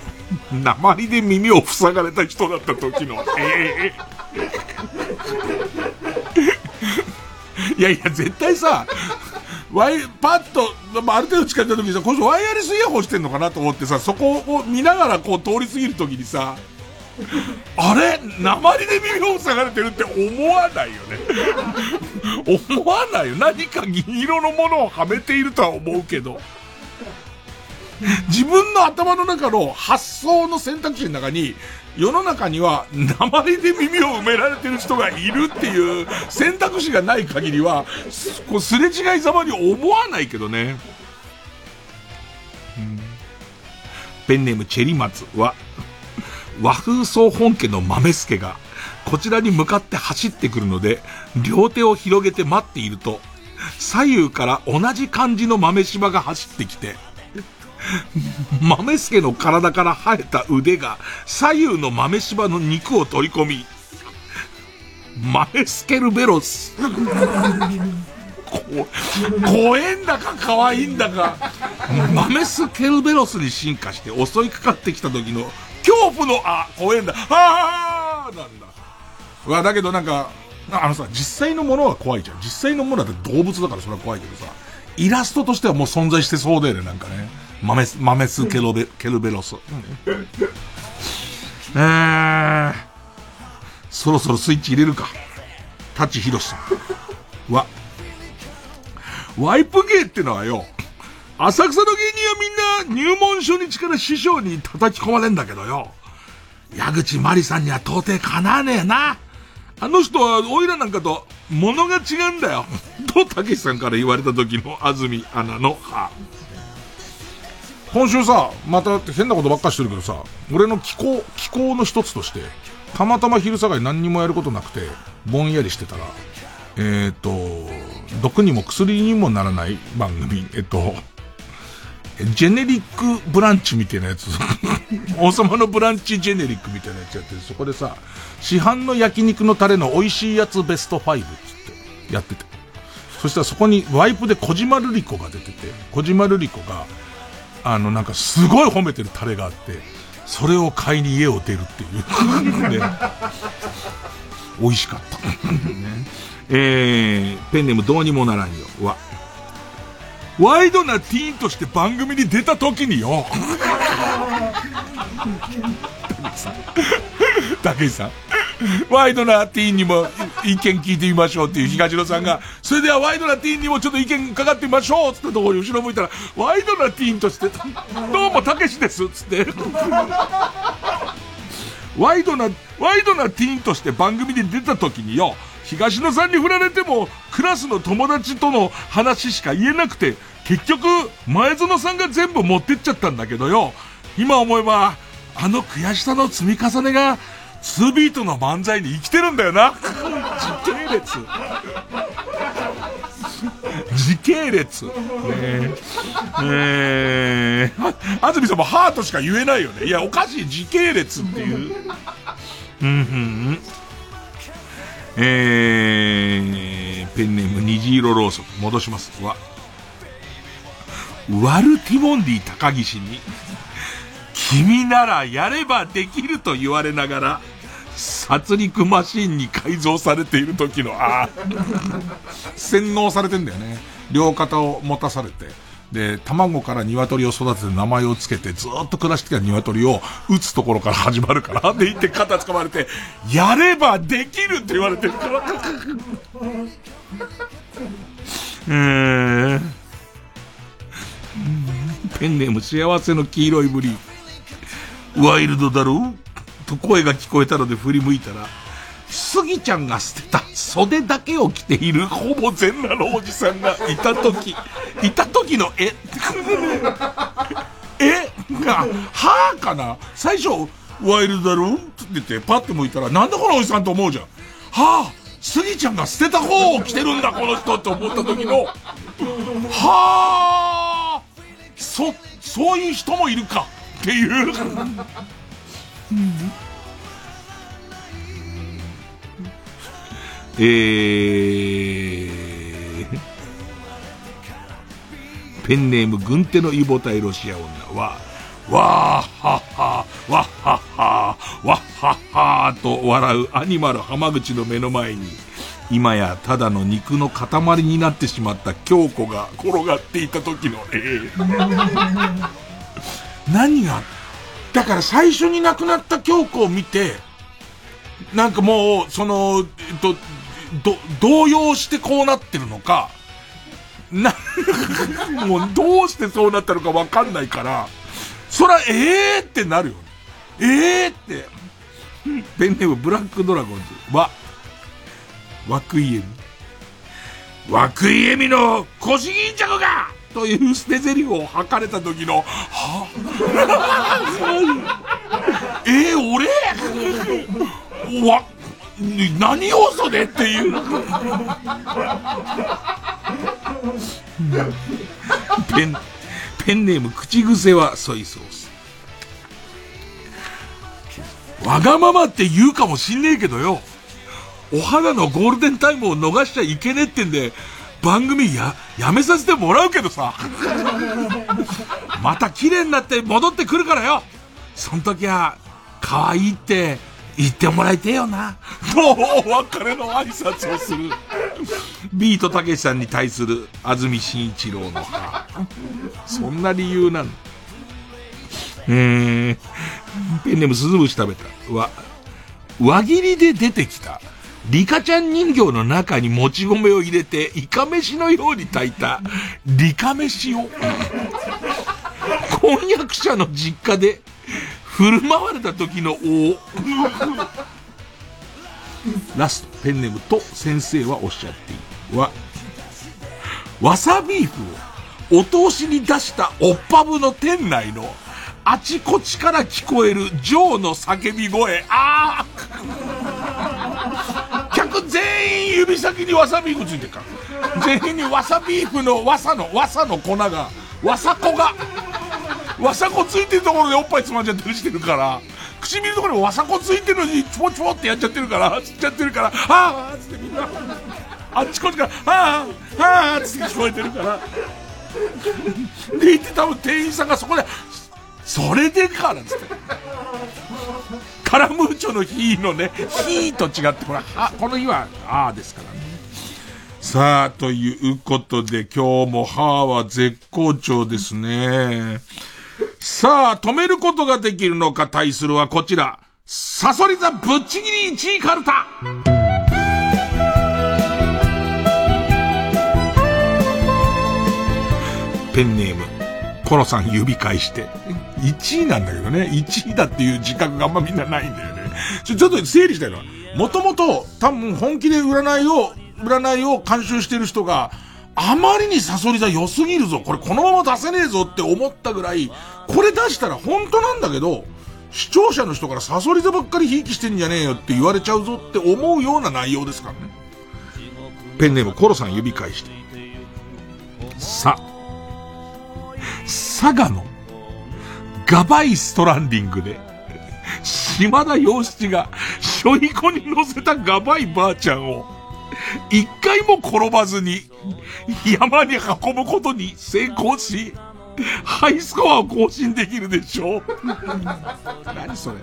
鉛で耳を塞がれた人だった時の、えー、いやいや、絶対さ、ワイ、パッと、まあ、ある程度近づいた時にさ、この人ワイヤレスイヤホンしてんのかなと思ってさ、そこを見ながらこう通り過ぎる時にさ、あれ？鉛で耳を塞がれてるって思わないよね。思わないよ。何か銀色のものをはめているとは思うけど。[laughs] 自分の頭の中の発想の選択肢の中に、世の中には鉛で耳を埋められてる人がいるっていう選択肢がない限りは、すこうすれ違いざまに思わないけどね。うんペンネームチェリマツは、和風総本家の豆助が、こちらに向かって走ってくるので、両手を広げて待っていると、左右から同じ感じの豆柴が走ってきて、[laughs] 豆助の体から生えた腕が左右の豆柴の肉を取り込み、豆スケルベロス。こ怖えんだか可愛いんだか、豆スケルベロスに進化して襲いかかってきた時の恐怖の、あ、怖えんだ、あーなんだ。うわ、だけどなんか、あのさ、実際のものは怖いじゃん。実際のものだって動物だからそれは怖いけどさ、イラストとしてはもう存在してそうだよね、なんかね。豆ス、豆スケロベ、ケルベロス。えー、そろそろスイッチ入れるか。タッチヒロシさん。わ、ワイプ芸ってのはよ、浅草の芸人はみんな入門初日から師匠に叩き込まれんだけどよ。矢口まりさんには到底かなわねえな。あの人は、おいらなんかと、物が違うんだよ。と、たけしさんから言われた時の安住アナの歯。今週さ、また変なことばっかしてるけどさ、俺の気候、気候の一つとして、たまたま昼下がり何にもやることなくて、ぼんやりしてたら、えっ、と、毒にも薬にもならない番組、えっと、ジェネリックブランチみたいなやつ。[laughs] 王様のブランチジェネリックみたいなやつやってる。そこでさ、市販の焼肉のタレの美味しいやつベスト5っつってやってて。そしたらそこにワイプで小島瑠璃子が出てて、小島瑠璃子が、あのなんかすごい褒めてるタレがあって、それを買いに家を出るっていう。ね、美味しかった。ね、[laughs] えー、ペンネームどうにもならんよ。わ。ワイドなティーンとして番組に出た時によ。[laughs] 竹内さん。ワイドなティーンにも意見聞いてみましょうっていう東野さんが、それではワイドなティーンにもちょっと意見かかってみましょうつったところに後ろ向いたら、ワイドなティーンとして、どうもたけしですつって。ワイドな、ワイドなティーンとして番組に出た時によ、東野さんに振られても、クラスの友達との話しか言えなくて、結局、前園さんが全部持ってっちゃったんだけどよ、今思えば、あの悔しさの積み重ねが、2ビートの漫才に生きてるんだよな。時系列。時系列。ねえ。え、安住さんもハートしか言えないよね。いや、おかしい。時系列っていう。うん、うん。えー、ペンネーム虹色ろうそく。戻します。わ。ワルティモンディ高岸に、君ならやればできると言われながら、殺戮マシンに改造されている時の、ああ、[laughs] 洗脳されてんだよね。両肩を持たされて。で、卵から鶏を育てて名前をつけてずっと暮らしてきた鶏を撃つところから始まるから。で、行って肩掴まれて、やればできるって言われてるから。[laughs] えー、ペンネーム幸せの黄色いブリワイルドだろ？と声が聞こえたので振り向いたら、スギちゃんが捨てた袖だけを着ているほぼ全裸のおじさんがいた時、[laughs] いた時の絵。え [laughs] が、はぁかな？最初、ワイルドだろ？って言ってパッて向いたら、なんだこのおじさんと思うじゃん。はぁ、スギちゃんが捨てた方を着てるんだこの人って思った時の、はぁ、そ、そういう人もいるかっていう。えー、ペンネーム軍手のイボタイロシア女は、わーはっは、わっはっは、わっはっはと笑うアニマル浜口の目の前に、今やただの肉の塊になってしまった京子が転がっていた時の絵。何が？だから最初に亡くなった京子を見て、なんかもう、その、えっと、ど、動揺してこうなってるのか、な、[laughs] もうどうしてそうなったのかわかんないから、そら、ええーってなるよ。ええーって。ペンネームブラックドラゴンズは、涌井絵美。涌井絵美の腰巾着がという捨て台詞を吐かれた時の、は、えー、俺？わ、何要素でっていう。ペン、ペンネーム口癖はソイソース。わがままって言うかもしんねえけどよ。お肌のゴールデンタイムを逃しちゃいけねえってんで、番組や、やめさせてもらうけどさ。また綺麗になって戻ってくるからよ。そん時は、可愛いって言ってもらいてえよな。と、お別れの挨拶をする。ビートたけしさんに対する安住紳一郎の歯。そんな理由なの。えー、ペンネーム鈴虫食べた。わ、輪切りで出てきた。リカちゃん人形の中にもち米を入れて、イカ飯のように炊いた、リカ飯を、婚約者の実家で、振る舞われた時の王。ラスト、ペンネームと先生はおっしゃっている。わ、わさビーフをお通しに出したおっぱぶの店内のあちこちから聞こえるジョーの叫び声。ああ客全員指先にわさビーフついてるから。全員にわさビーフのわさの、わさの粉が、わさ粉が、わさ粉ついてるところでおっぱいつまんじゃったりしてるから、唇のところにわさ粉ついてるのにちょぼちょぼってやっちゃってるから、つっちゃってるから、はあつってみんな、あっちこっちから、はあはあつって聞こえてるから。で、言って多分店員さんがそこで、それでかなんつって。カラムーチョの日のね、日と違って、これ、あ、この日は、ああですからね。さあ、ということで、今日も歯は絶好調ですね。さあ、止めることができるのか対するはこちら。サソリ座ぶっちぎり1位カルタペンネーム、コロさん指返して。1位なんだけどね。1位だっていう自覚があんまみんなないんだよね。ちょ、っと整理したいのは。もともと、多分本気で占いを、占いを監修してる人が、あまりにサソリ座良すぎるぞ。これこのまま出せねえぞって思ったぐらい、これ出したら本当なんだけど、視聴者の人からサソリ座ばっかりひいきしてんじゃねえよって言われちゃうぞって思うような内容ですからね。ペンネームコロさん指返して。さ、佐賀のガバイストランディングで、島田洋七が、しょいこに乗せたガバイばあちゃんを、一回も転ばずに、山に運ぶことに成功し、ハイスコアを更新できるでしょう [laughs] 何それ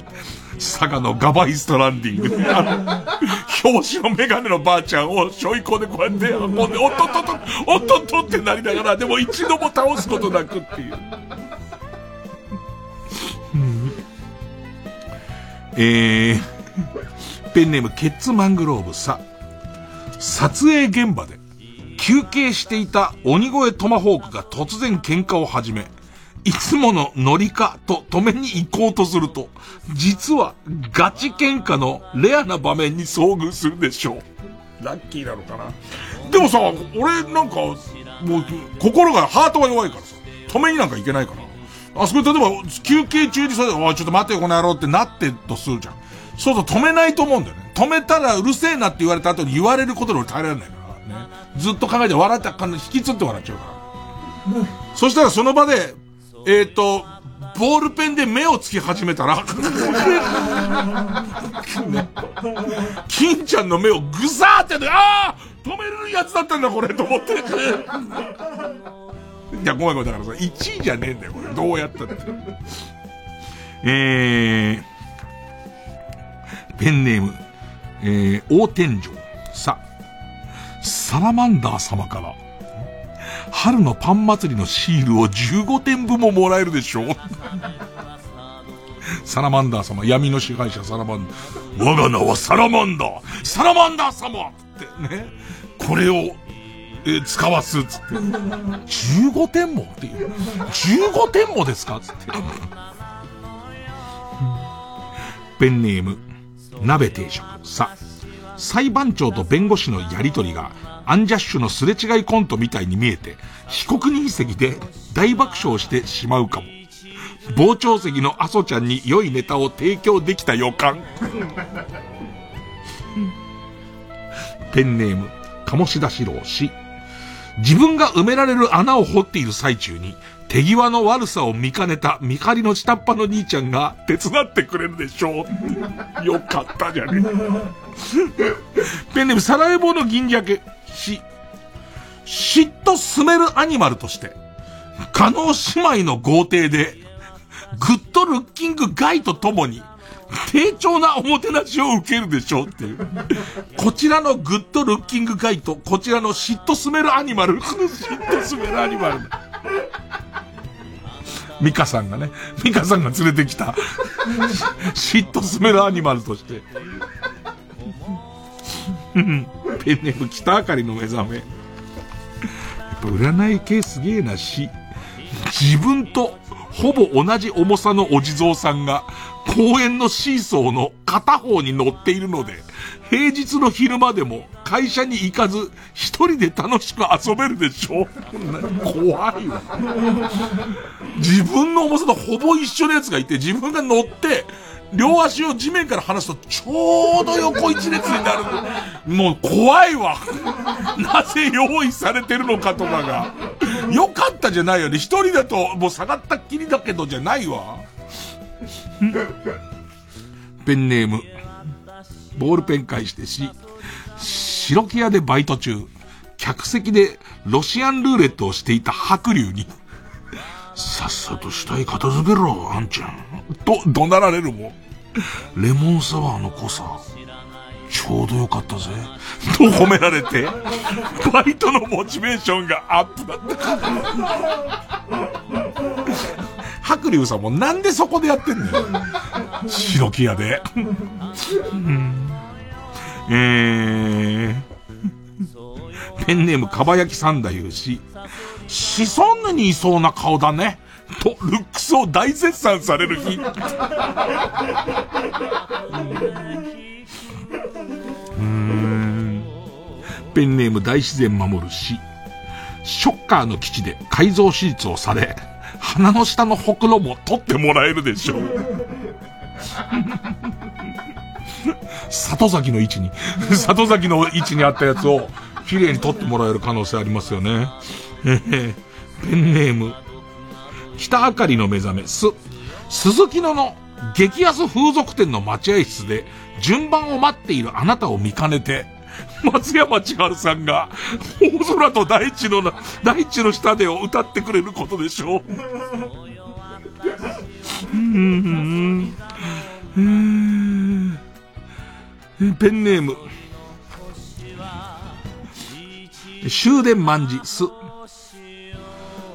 佐賀のガバイストランディング。あの、表紙のメガネのばあちゃんをしょいこでこうやって運んで、おっとっとっと、おっとっとってなりながら、でも一度も倒すことなくっていう。えー、ペンネームケッツマングローブさ、撮影現場で休憩していた鬼越トマホークが突然喧嘩を始め、いつものノリかと止めに行こうとすると、実はガチ喧嘩のレアな場面に遭遇するでしょう。ラッキーなのかな？でもさ、俺なんか、もう、心が、ハートが弱いからさ、止めになんかいけないから。あそこ例えば、休憩中にそれおい、ちょっと待ってよ、この野郎ってなってとするじゃん。そうそう、止めないと思うんだよね。止めたらうるせえなって言われた後に言われることで俺耐えられないからね。ずっと考えて笑った感じ、引きつって笑っちゃうから。そしたらその場で、えっ、ー、と、ボールペンで目をつき始めたら、金ちゃんの目をぐさーって、ああ止めるやつだったんだこれと思って。いや、ごめんごめん。だからさ、1位じゃねえんだよ、これ。どうやったって。えー、ペンネーム、えー、大天井。さ、サラマンダー様から、春のパン祭りのシールを15点分ももらえるでしょう。[laughs] サラマンダー様、闇の支配者サラマンダー。我が名はサラマンダー。サラマンダー様ってね。これをえ使わすっ、つって。15点もっていう。15点もですかっつって。ペンネーム、鍋定食。さ、裁判長と弁護士のやりとりが、アンジャッシュのすれ違いコントみたいに見えて、被告人席で大爆笑してしまうかも。傍聴席のアソちゃんに良いネタを提供できた予感。ペンネーム、鴨志田四郎氏。自分が埋められる穴を掘っている最中に、手際の悪さを見かねた見張りの下っ端の兄ちゃんが手伝ってくれるでしょう。[laughs] よかったじゃねえ。[laughs] ペンネーム、サラエボの銀鮭氏。嫉妬スメルアニマルとして、加納姉妹の豪邸で、グッドルッキングガイとともに、丁重なおもてなしを受けるでしょうっていう。こちらのグッドルッキングガイと、こちらの嫉妬スメルアニマル。嫉妬スメルアニマル。ミカさんがね、ミカさんが連れてきた、嫉妬スメルアニマルとして。ペンネーム北あかりの目覚め。やっぱ占い系すげえなし、自分とほぼ同じ重さのお地蔵さんが公園のシーソーの片方に乗っているので、平日の昼間でも会社に行かず一人で楽しく遊べるでしょ怖いわ。自分の重さとほぼ一緒のやつがいて自分が乗って両足を地面から離すとちょうど横一列になる。もう怖いわ。なぜ用意されてるのかとかが。よかったじゃないよね。一人だともう下がったっきりだけどじゃないわ。[laughs] ペンネーム。ボールペン返してし、白木屋でバイト中、客席でロシアンルーレットをしていた白龍に、さっさと死体片付けろ、あんちゃん。と、怒鳴られるも、レモンサワーの濃さ、ちょうどよかったぜ。と褒められて、バイトのモチベーションがアップだった。白龍さんもなんでそこでやってんのよ。白木屋で。えー、ペンネームかば焼き三太夫氏。シソンヌにいそうな顔だね。と、ルックスを大絶賛される日。うん。ペンネーム大自然守るし。ショッカーの基地で改造手術をされ、鼻の下のほくろも取ってもらえるでしょう。里崎の位置に、里崎の位置にあったやつを、綺麗に取ってもらえる可能性ありますよね。えーペンネーム、北あかりの目覚め、す、鈴木野の激安風俗店の待合室で、順番を待っているあなたを見かねて、松山千春さんが、大空と大地のな、大地の下でを歌ってくれることでしょう。うーんうんペンネーム。終電万事、す。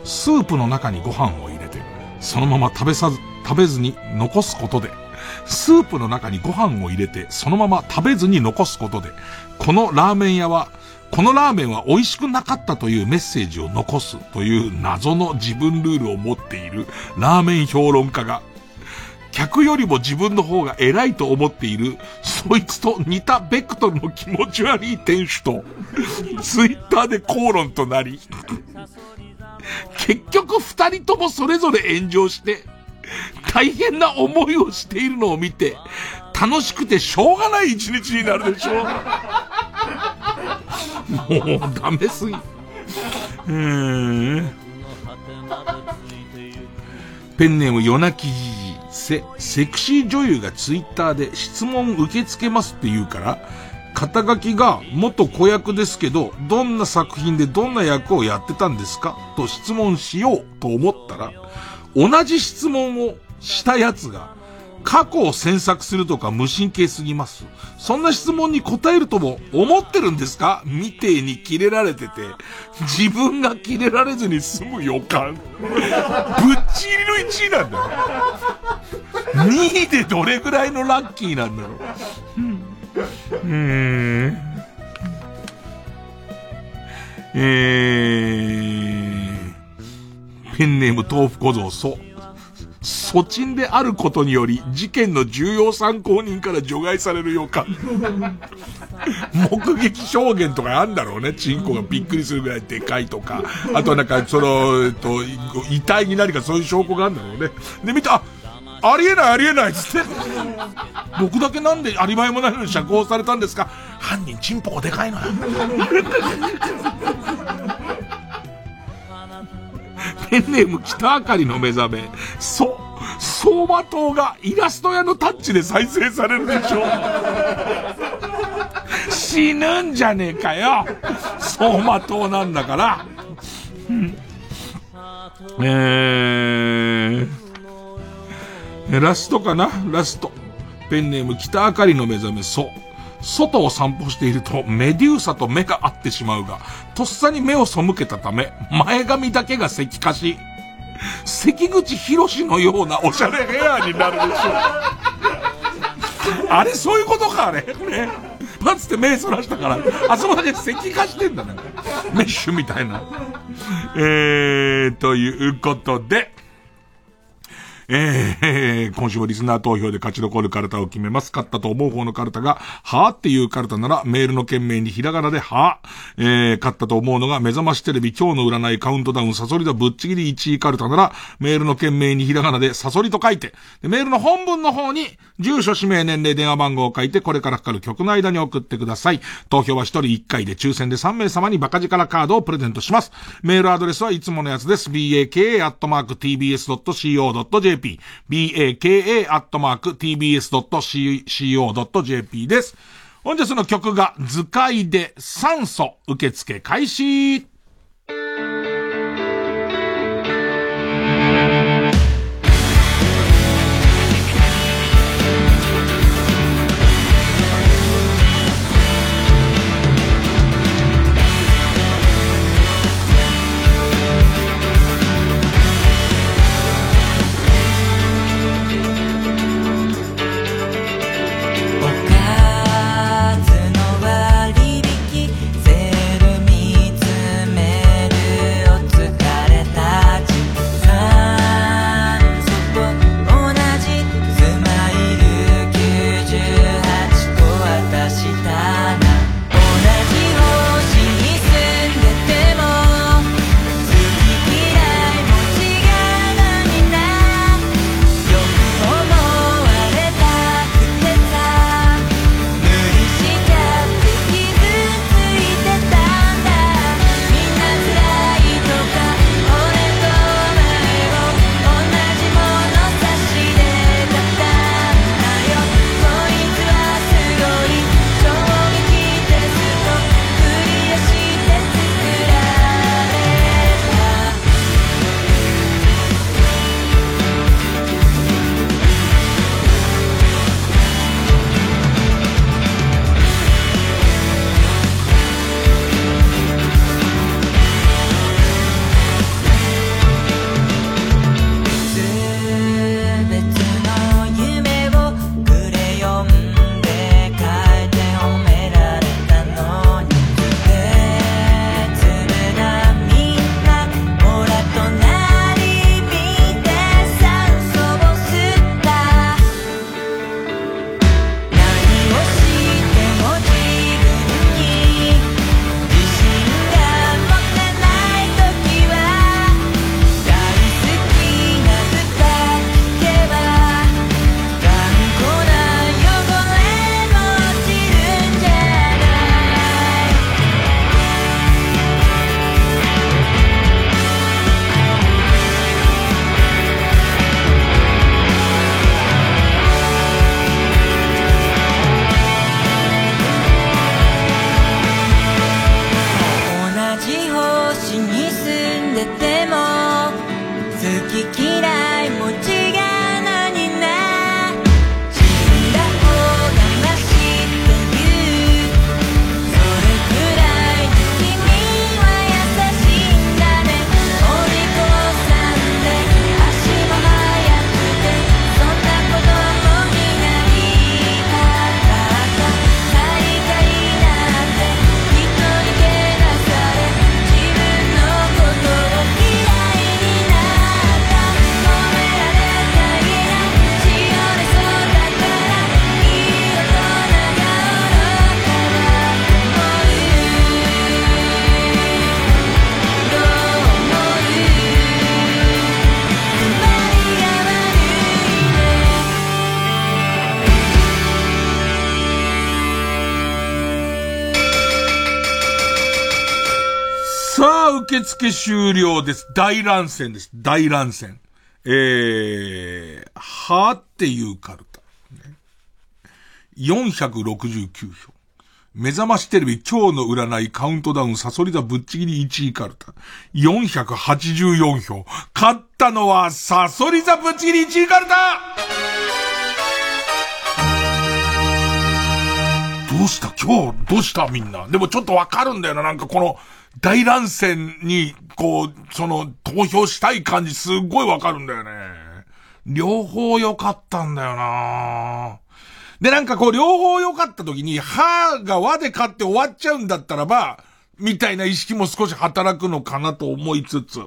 スープの中にご飯を入れて、そのまま食べさず、食べずに残すことで、スープの中にご飯を入れて、そのまま食べずに残すことで、このラーメン屋は、このラーメンは美味しくなかったというメッセージを残すという謎の自分ルールを持っているラーメン評論家が、客よりも自分の方が偉いと思っている、そいつと似たベクトルの気持ち悪い店主と、ツイッターで口論となり、結局二人ともそれぞれ炎上して、大変な思いをしているのを見て、楽しくてしょうがない一日になるでしょう。もうダメすぎ。うん。ペンネーム夜泣きじじ。セ、セクシー女優がツイッターで質問受け付けますって言うから、肩書きが元子役ですけど、どんな作品でどんな役をやってたんですか？と質問しようと思ったら、同じ質問をしたやつが、過去を詮索するとか無神経すぎます。そんな質問に答えるとも思ってるんですか？みてえにキレられてて、自分がキレられずに済む予感。ぶっちぎりの1位なんだよ。2位でどれぐらいのラッキーなんだろう。うん。えー、ペンネーム豆腐小僧、そう、措置であることにより、事件の重要参考人から除外される予感。[laughs] 目撃証言とかあんだろうね。チンコがびっくりするぐらいでかいとか。あとなんか、その、えっと、遺体に何かそういう証拠があるんだろうね。で、見た、ありえないありえないっつって。僕だけなんでアリバイもないのに釈放されたんですか犯人チンポがでかいのよ。[laughs] ペンネーム北あかりの目覚め。そ、相馬灯がイラスト屋のタッチで再生されるでしょ。[laughs] 死ぬんじゃねえかよ。相馬灯なんだから。えー、ラストかな？ラスト。ペンネーム北あかりの目覚め、そう。外を散歩しているとメデューサと目が合ってしまうが、とっさに目を背けたため、前髪だけが石化し、関口博士のようなおしゃれヘアになるでしょう。あれ、そういうことか、あれ。ね。パッつって目そらしたから、あそこだけ石化してんだね。メッシュみたいな。えー、ということで、えー、今週もリスナー投票で勝ち残るカルタを決めます。勝ったと思う方のカルタが、はーっていうカルタなら、メールの件名にひらがなで、はー。えー、勝ったと思うのが、目覚ましテレビ今日の占いカウントダウンサソリだぶっちぎり1位カルタなら、メールの件名にひらがなで、サソリと書いて、でメールの本文の方に、住所、氏名、年齢、電話番号を書いて、これからかかる曲の間に送ってください。投票は1人1回で抽選で3名様にバカ力カードをプレゼントします。メールアドレスはいつものやつです。baka.tbs.co.jp baka.tbs.co.jp、baka.tbs.co.jp です。本日の曲が図解で酸素受付開始「付終了です。大乱戦です。大乱戦。えー、はーっていうカルタ。469票。目覚ましテレビ今日の占いカウントダウンサソリ座ぶっちぎり1位カルタ。484票。勝ったのはサソリ座ぶっちぎり1位カルタどうした？今日どうした？みんな。でもちょっとわかるんだよな。なんかこの大乱戦に、こう、その投票したい感じすっごいわかるんだよね。両方良かったんだよなで、なんかこう、両方良かった時に、はが和で勝って終わっちゃうんだったらば、みたいな意識も少し働くのかなと思いつつ、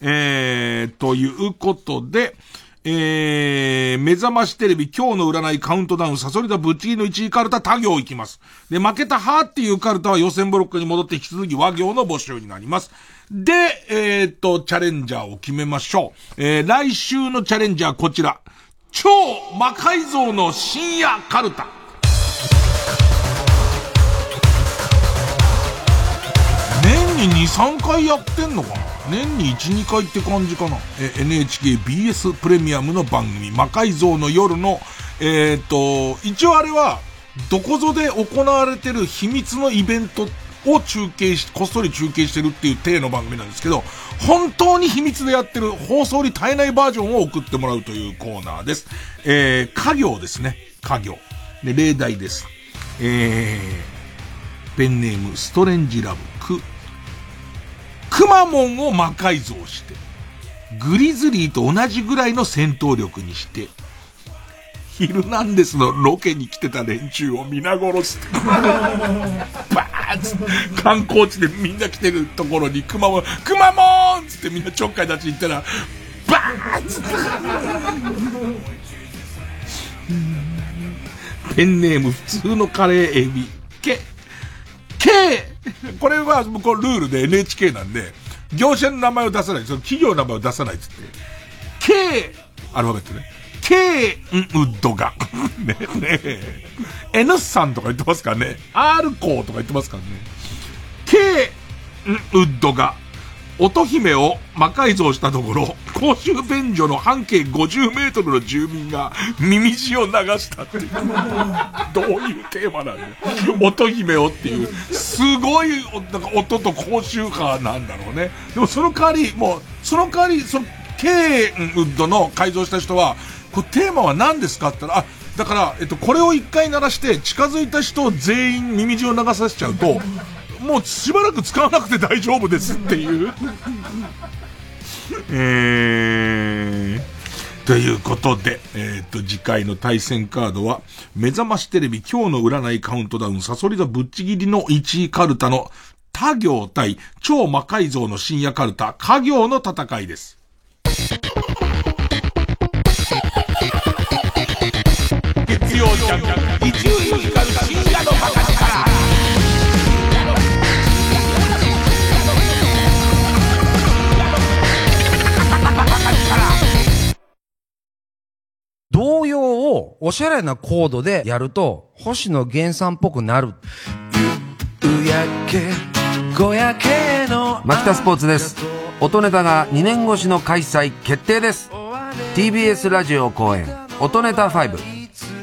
えー、ということで、えー、目覚ましテレビ今日の占いカウントダウンサソリダぶっちぎりの1位カルタ他行いきます。で、負けたはっていうカルタは予選ブロックに戻って引き続き和行の募集になります。で、えー、っと、チャレンジャーを決めましょう。えー、来週のチャレンジャーこちら。超魔改造の深夜カルタ。年に2、3回やってんのかな？年に1、2回って感じかなえ、NHK BS プレミアムの番組、魔改造の夜の、えっ、と、一応あれは、どこぞで行われてる秘密のイベントを中継し、こっそり中継してるっていう体の番組なんですけど、本当に秘密でやってる放送に絶えないバージョンを送ってもらうというコーナーです。えー、家業ですね。家業。で、例題です。えー、ペンネーム、ストレンジラブ、く、くまモンを魔改造して、グリズリーと同じぐらいの戦闘力にして、ヒルナンデスのロケに来てた連中を皆殺す。[laughs] バーンつって観光地でみんな来てるところにくまモン、くまモンつってみんなちょっかい立ち行ったら、バーンつって。ペンネーム普通のカレーエビ。け、け、[laughs] これはこうルールで NHK なんで、業者の名前を出さない、その企業の名前を出さないっつって。K、アルファベットね。K ウッドが。[laughs] ね、ね N さんとか言ってますからね。R コーとか言ってますからね。K ウッドが、乙姫を魔改造したところ、公衆便所の半径50メートルの住民が耳血を流したっていう。[laughs] どういうテーマなんだよ。乙姫をっていう、すごい、なんか音と高周波なんだろうね。でもその代わり、もう、その代わり、その、K ウッドの改造した人は、これテーマは何ですかって言ったら、あ、だから、えっと、これを一回鳴らして近づいた人を全員耳血を流させちゃうと、もうしばらく使わなくて大丈夫ですっていう。[laughs] えー。ということで、えっ、と、次回の対戦カードは、目覚ましテレビ今日の占いカウントダウン、サソリ座ぶっちぎりの1位カルタの他行対超魔改造の深夜カルタ、家行の戦いです。おしゃれなコードでやると星野源さんっぽくなる。夕焼け小焼けのマキタスポーツです。音ネタが2年越しの開催決定です。TBS ラジオ公演音ネタ5。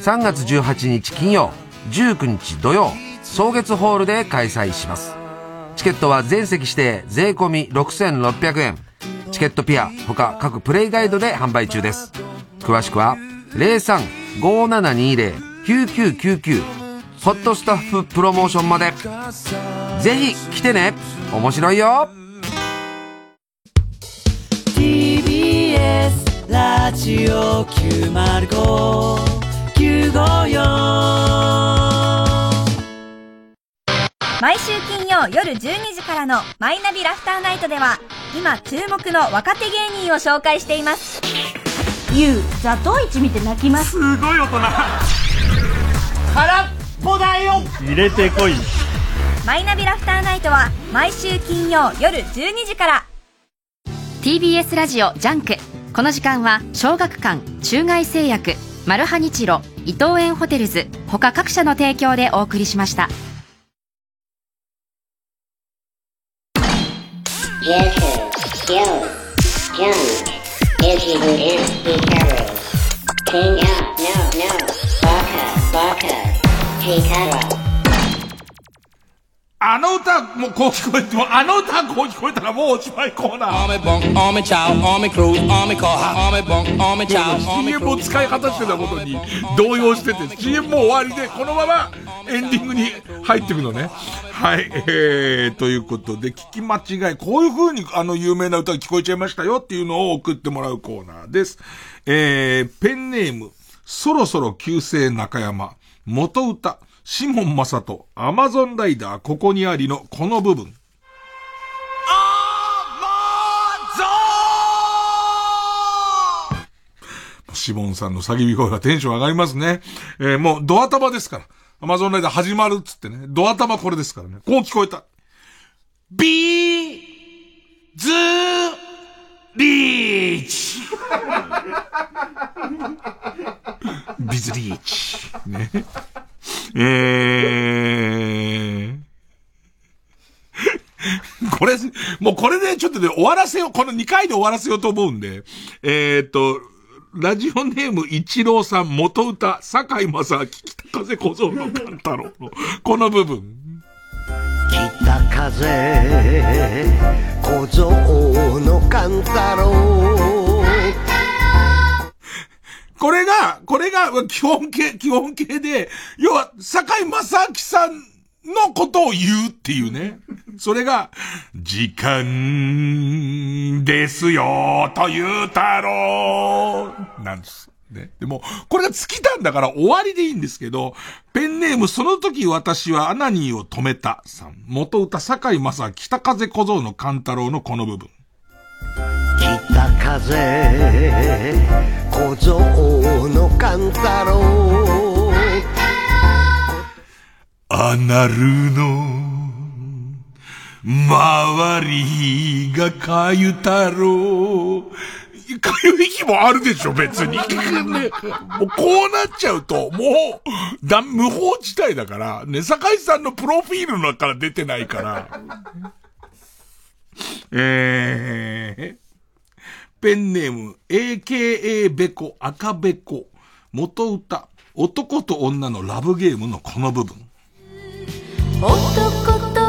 3月18日金曜、19日土曜、草月ホールで開催します。チケットは全席指定税込み6600円。チケットピア、他各プレイガイドで販売中です。詳しくは、03-5720-9999ホットスタッフプロモーションまで。ぜひ来てね。面白いよ。TBS ラジオ905954毎週金曜夜12時からのマイナビラフターナイトでは今注目の若手芸人を紹介していますゆうザトウイチ見て泣きます。すごい大人。空っぽだよ。入れてこい。マイナビラフターナイトは毎週金曜夜12時から。TBS ラジオジャンク。この時間は小学館中外製薬マルハニチロ伊藤園ホテルズ他各社の提供でお送りしました。夜 Getter, Yo, Junk, Izzy who is he carries. Hang out, no, no. Baka, baka. Hikaro. あの歌、もうこう聞こえても、あの歌こう聞こえたらもうおしまいコーナー。Army bunk, army chow, army crew, army car, army bunk, army chow, army CM を使い果たしてたことに動揺してて、CM も終わりで、このままエンディングに入っていくのね。はい、えー、ということで、聞き間違い、こういう風にあの有名な歌が聞こえちゃいましたよっていうのを送ってもらうコーナーです。えー、ペンネーム、そろそろ旧姓中山、元歌、シモン正人、アマゾンライダー、ここにありのこの部分。シモンさんの叫び声がテンション上がりますね。えーもうドア玉ですから。アマゾンライダー始まるっつってね。ドア玉これですからね。こう聞こえた。ビーズリーチビズリーチ。ね。えー。[laughs] これ、もうこれでちょっとね、終わらせよう、この2回で終わらせようと思うんで、えー、っと、ラジオネーム一郎さん元歌、坂井正明、北風小僧の勘太郎の、この部分。北風小僧の勘太郎これが、これが基本形、基本形で、要は、坂井正明さんのことを言うっていうね。それが、時間ですよ、という太郎なんです。ね。でも、これが尽きたんだから終わりでいいんですけど、ペンネームその時私はアナニーを止めたさん。元歌坂井正明、北風小僧の勘太郎のこの部分。北風小僧の勘太郎アナルの周りがかゆ太郎。かゆい日もあるでしょ、別に。ね、[laughs] もうこうなっちゃうと、もう、だ、無法地帯だから、ね、坂井さんのプロフィールの中から出てないから。[laughs] えー、ペンネーム、AKA ベコ、赤ベコ、元歌、男と女のラブゲームのこの部分。男と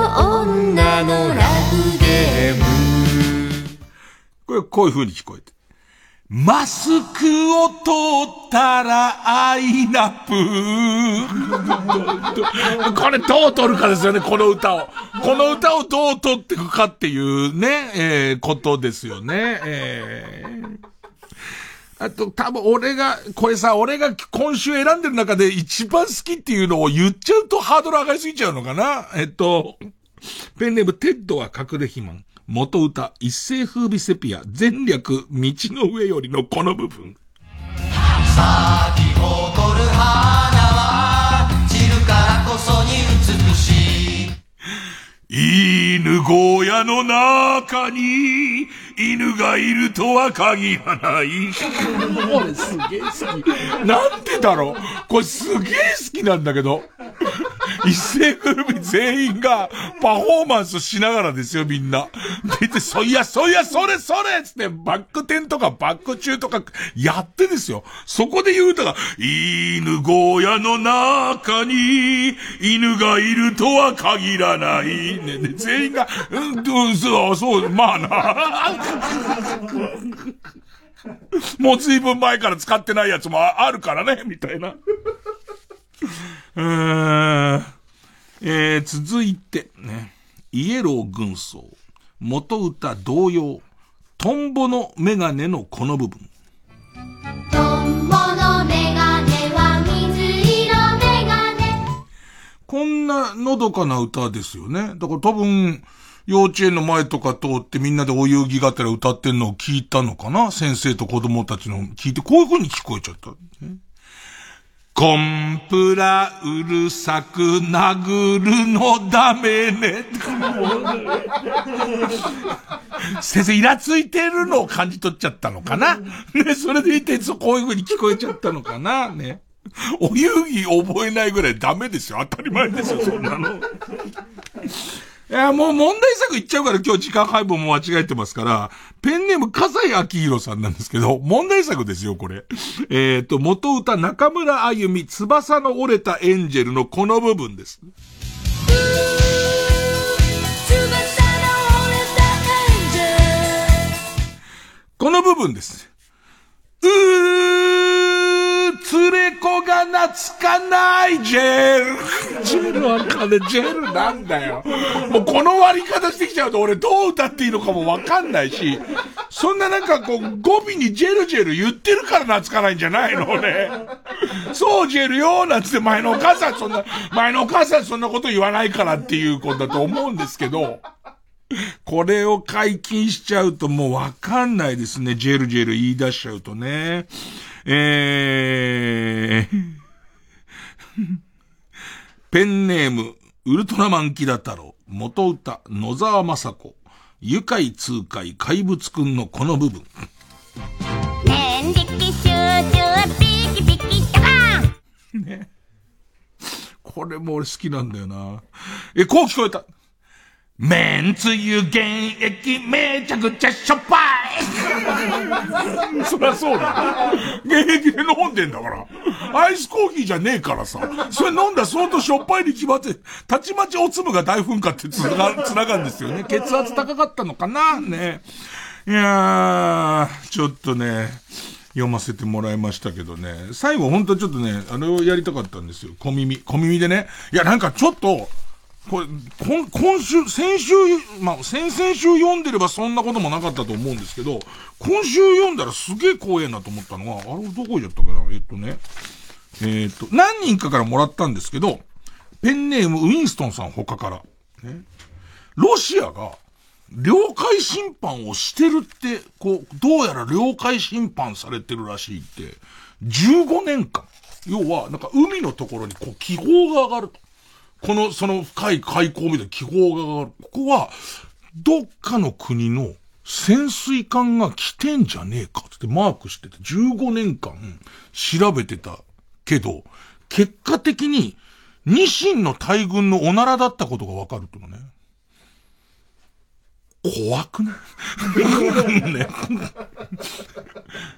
女のラブゲームこれ、こういう風に聞こえて。マスクを取ったらアイナップ [laughs] これどう取るかですよね、この歌を。この歌をどう取っていくかっていうね、えー、ことですよね。えーあと、多分俺が、これさ、俺が今週選んでる中で一番好きっていうのを言っちゃうとハードル上がりすぎちゃうのかなえっと、ペンネームテッドは隠れ肥満。元歌、一世風靡セピア、全略、道の上よりのこの部分。咲き誇る花は散るからこそに美しい [laughs] 犬小屋の中に犬がいるとは限らない。これすげえ好き。なんでだろう？これすげえ好きなんだけど。一世風靡全員がパフォーマンスしながらですよ、みんな。出て、そいや、そいや、それ、それつって、バック転とかバック中とかやってですよ。そこで言う歌が、犬小屋の中に犬がいるとは限らない。ね、ね、全員が、うん、うんそう、そう、まあな。[laughs] もう随分前から使ってないやつもああるからね、みたいな。[laughs] うーんえー、続いて、ね。イエロー軍曹。元歌同様。トンボのメガネのこの部分。トンボのメガネは水色メガネこんなのどかな歌ですよね。だから多分、幼稚園の前とか通ってみんなでお遊戯がてら歌ってんのを聞いたのかな？先生と子供たちの聞いて、こういう風に聞こえちゃった。コンプラうるさく殴るのダメね。[laughs] 先生イラついてるのを感じ取っちゃったのかな？ね、それでいて、そうこういう風に聞こえちゃったのかな？ね。お遊戯覚えないぐらいダメですよ。当たり前ですよ、そんなの。いや、もう問題作いっちゃうから今日時間配分も間違えてますから、ペンネーム笠井明宏さんなんですけど、問題作ですよ、これ。えっ、と、元歌中村あゆみ、翼の折れたエンジェルのこの部分です。この部分です。うー、連れ子が懐かないジェル。ジェルわかんない。ジェルなんだよ。もうこの割り方してきちゃうと俺どう歌っていいのかもわかんないし、そんななんかこう語尾にジェルジェル言ってるから懐かないんじゃないのね。そうジェルよなんつって前のお母さんそんな、前のお母さんそんなこと言わないからっていうことだと思うんですけど、これを解禁しちゃうともうわかんないですね。ジェルジェル言い出しちゃうとね。えー、ペンネーム、ウルトラマンキダ太郎、元歌、野沢雅子、愉快痛快怪物くんのこの部分。年力集中ピキピキね。これも俺好きなんだよな。え、こう聞こえた。めんつゆ原液めちゃくちゃしょっぱい [laughs] そりゃそうだ。原液で飲んでんだから。アイスコーヒーじゃねえからさ。それ飲んだら相当しょっぱいに決まって、たちまちおつむが大噴火ってつなが、[laughs] つながるんですよね。血圧高かったのかな？ね。いやー、ちょっとね、読ませてもらいましたけどね。最後ほんとちょっとね、あれをやりたかったんですよ。小耳。小耳でね。いや、なんかちょっと、これ、今、今週、先週、まあ、先々週読んでればそんなこともなかったと思うんですけど、今週読んだらすげえ怖えなと思ったのは、あれどこ行っちゃったかな？えっとね。えっと、何人かからもらったんですけど、ペンネームウィンストンさん他から。ね。ロシアが、領海侵犯をしてるって、こう、どうやら領海侵犯されてるらしいって、15年間。要は、なんか海のところにこう気泡が上がると。この、その深い海溝みたいな気泡が上がる。ここは、どっかの国の潜水艦が来てんじゃねえかってマークしてて、15年間調べてたけど、結果的に、ニシンの大群のおならだったことがわかるってのね。怖くない？[laughs] ね。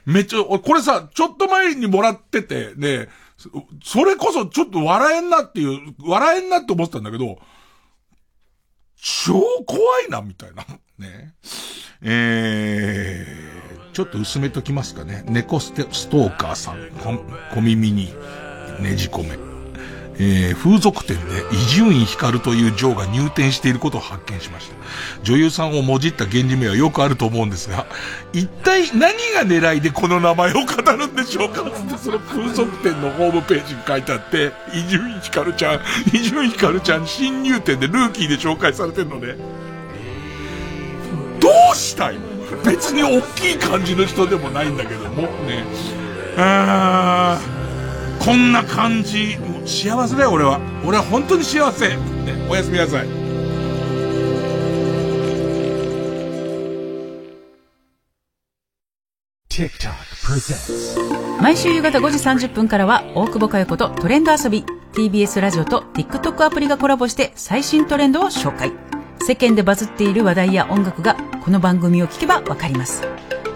めっちゃ、これさ、ちょっと前にもらってて、ね、それこそちょっと笑えんなっていう、笑えんなって思ってたんだけど、超怖いな、みたいな。ね。えー、ちょっと薄めときますかね。猫スストーカーさん、小耳にねじ込め。えー、風俗店で伊集院光という嬢が入店していることを発見しました。女優さんをもじった源氏名はよくあると思うんですが、一体何が狙いでこの名前を語るんでしょうか？つってその風俗店のホームページに書いてあって、伊集院光ちゃん、伊集院光ちゃん新入店でルーキーで紹介されてるのね。どうしたいの？別に大きい感じの人でもないんだけども、ね。あー。こんな感じ。もう幸せだよ、俺は。俺は本当に幸せ。ね、おやすみなさい。毎週夕方5時30分からは大久保佳代子とトレンド遊び TBS ラジオと TikTok アプリがコラボして最新トレンドを紹介世間でバズっている話題や音楽がこの番組を聞けばわかります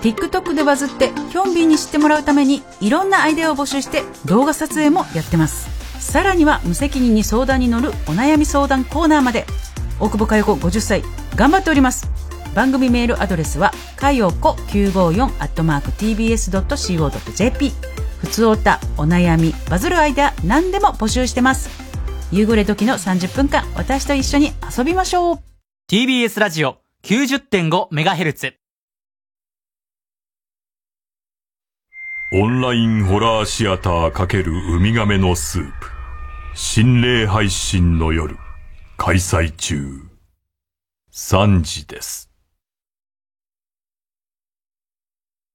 TikTok でバズってヒョンビンに知ってもらうためにいろんなアイデアを募集して動画撮影もやってます。さらには無責任に相談に乗るお悩み相談コーナーまで。大久保佳代子50歳頑張っております。番組メールアドレスはかよこ 954-tbs.co.jp ふつおた、お悩み、バズるアイデア何でも募集してます。夕暮れ時の30分間私と一緒に遊びましょう。TBS ラジオ 90.5MHz オンラインホラーシアター×ウミガメのスープ。心霊配信の夜。開催中。3時です。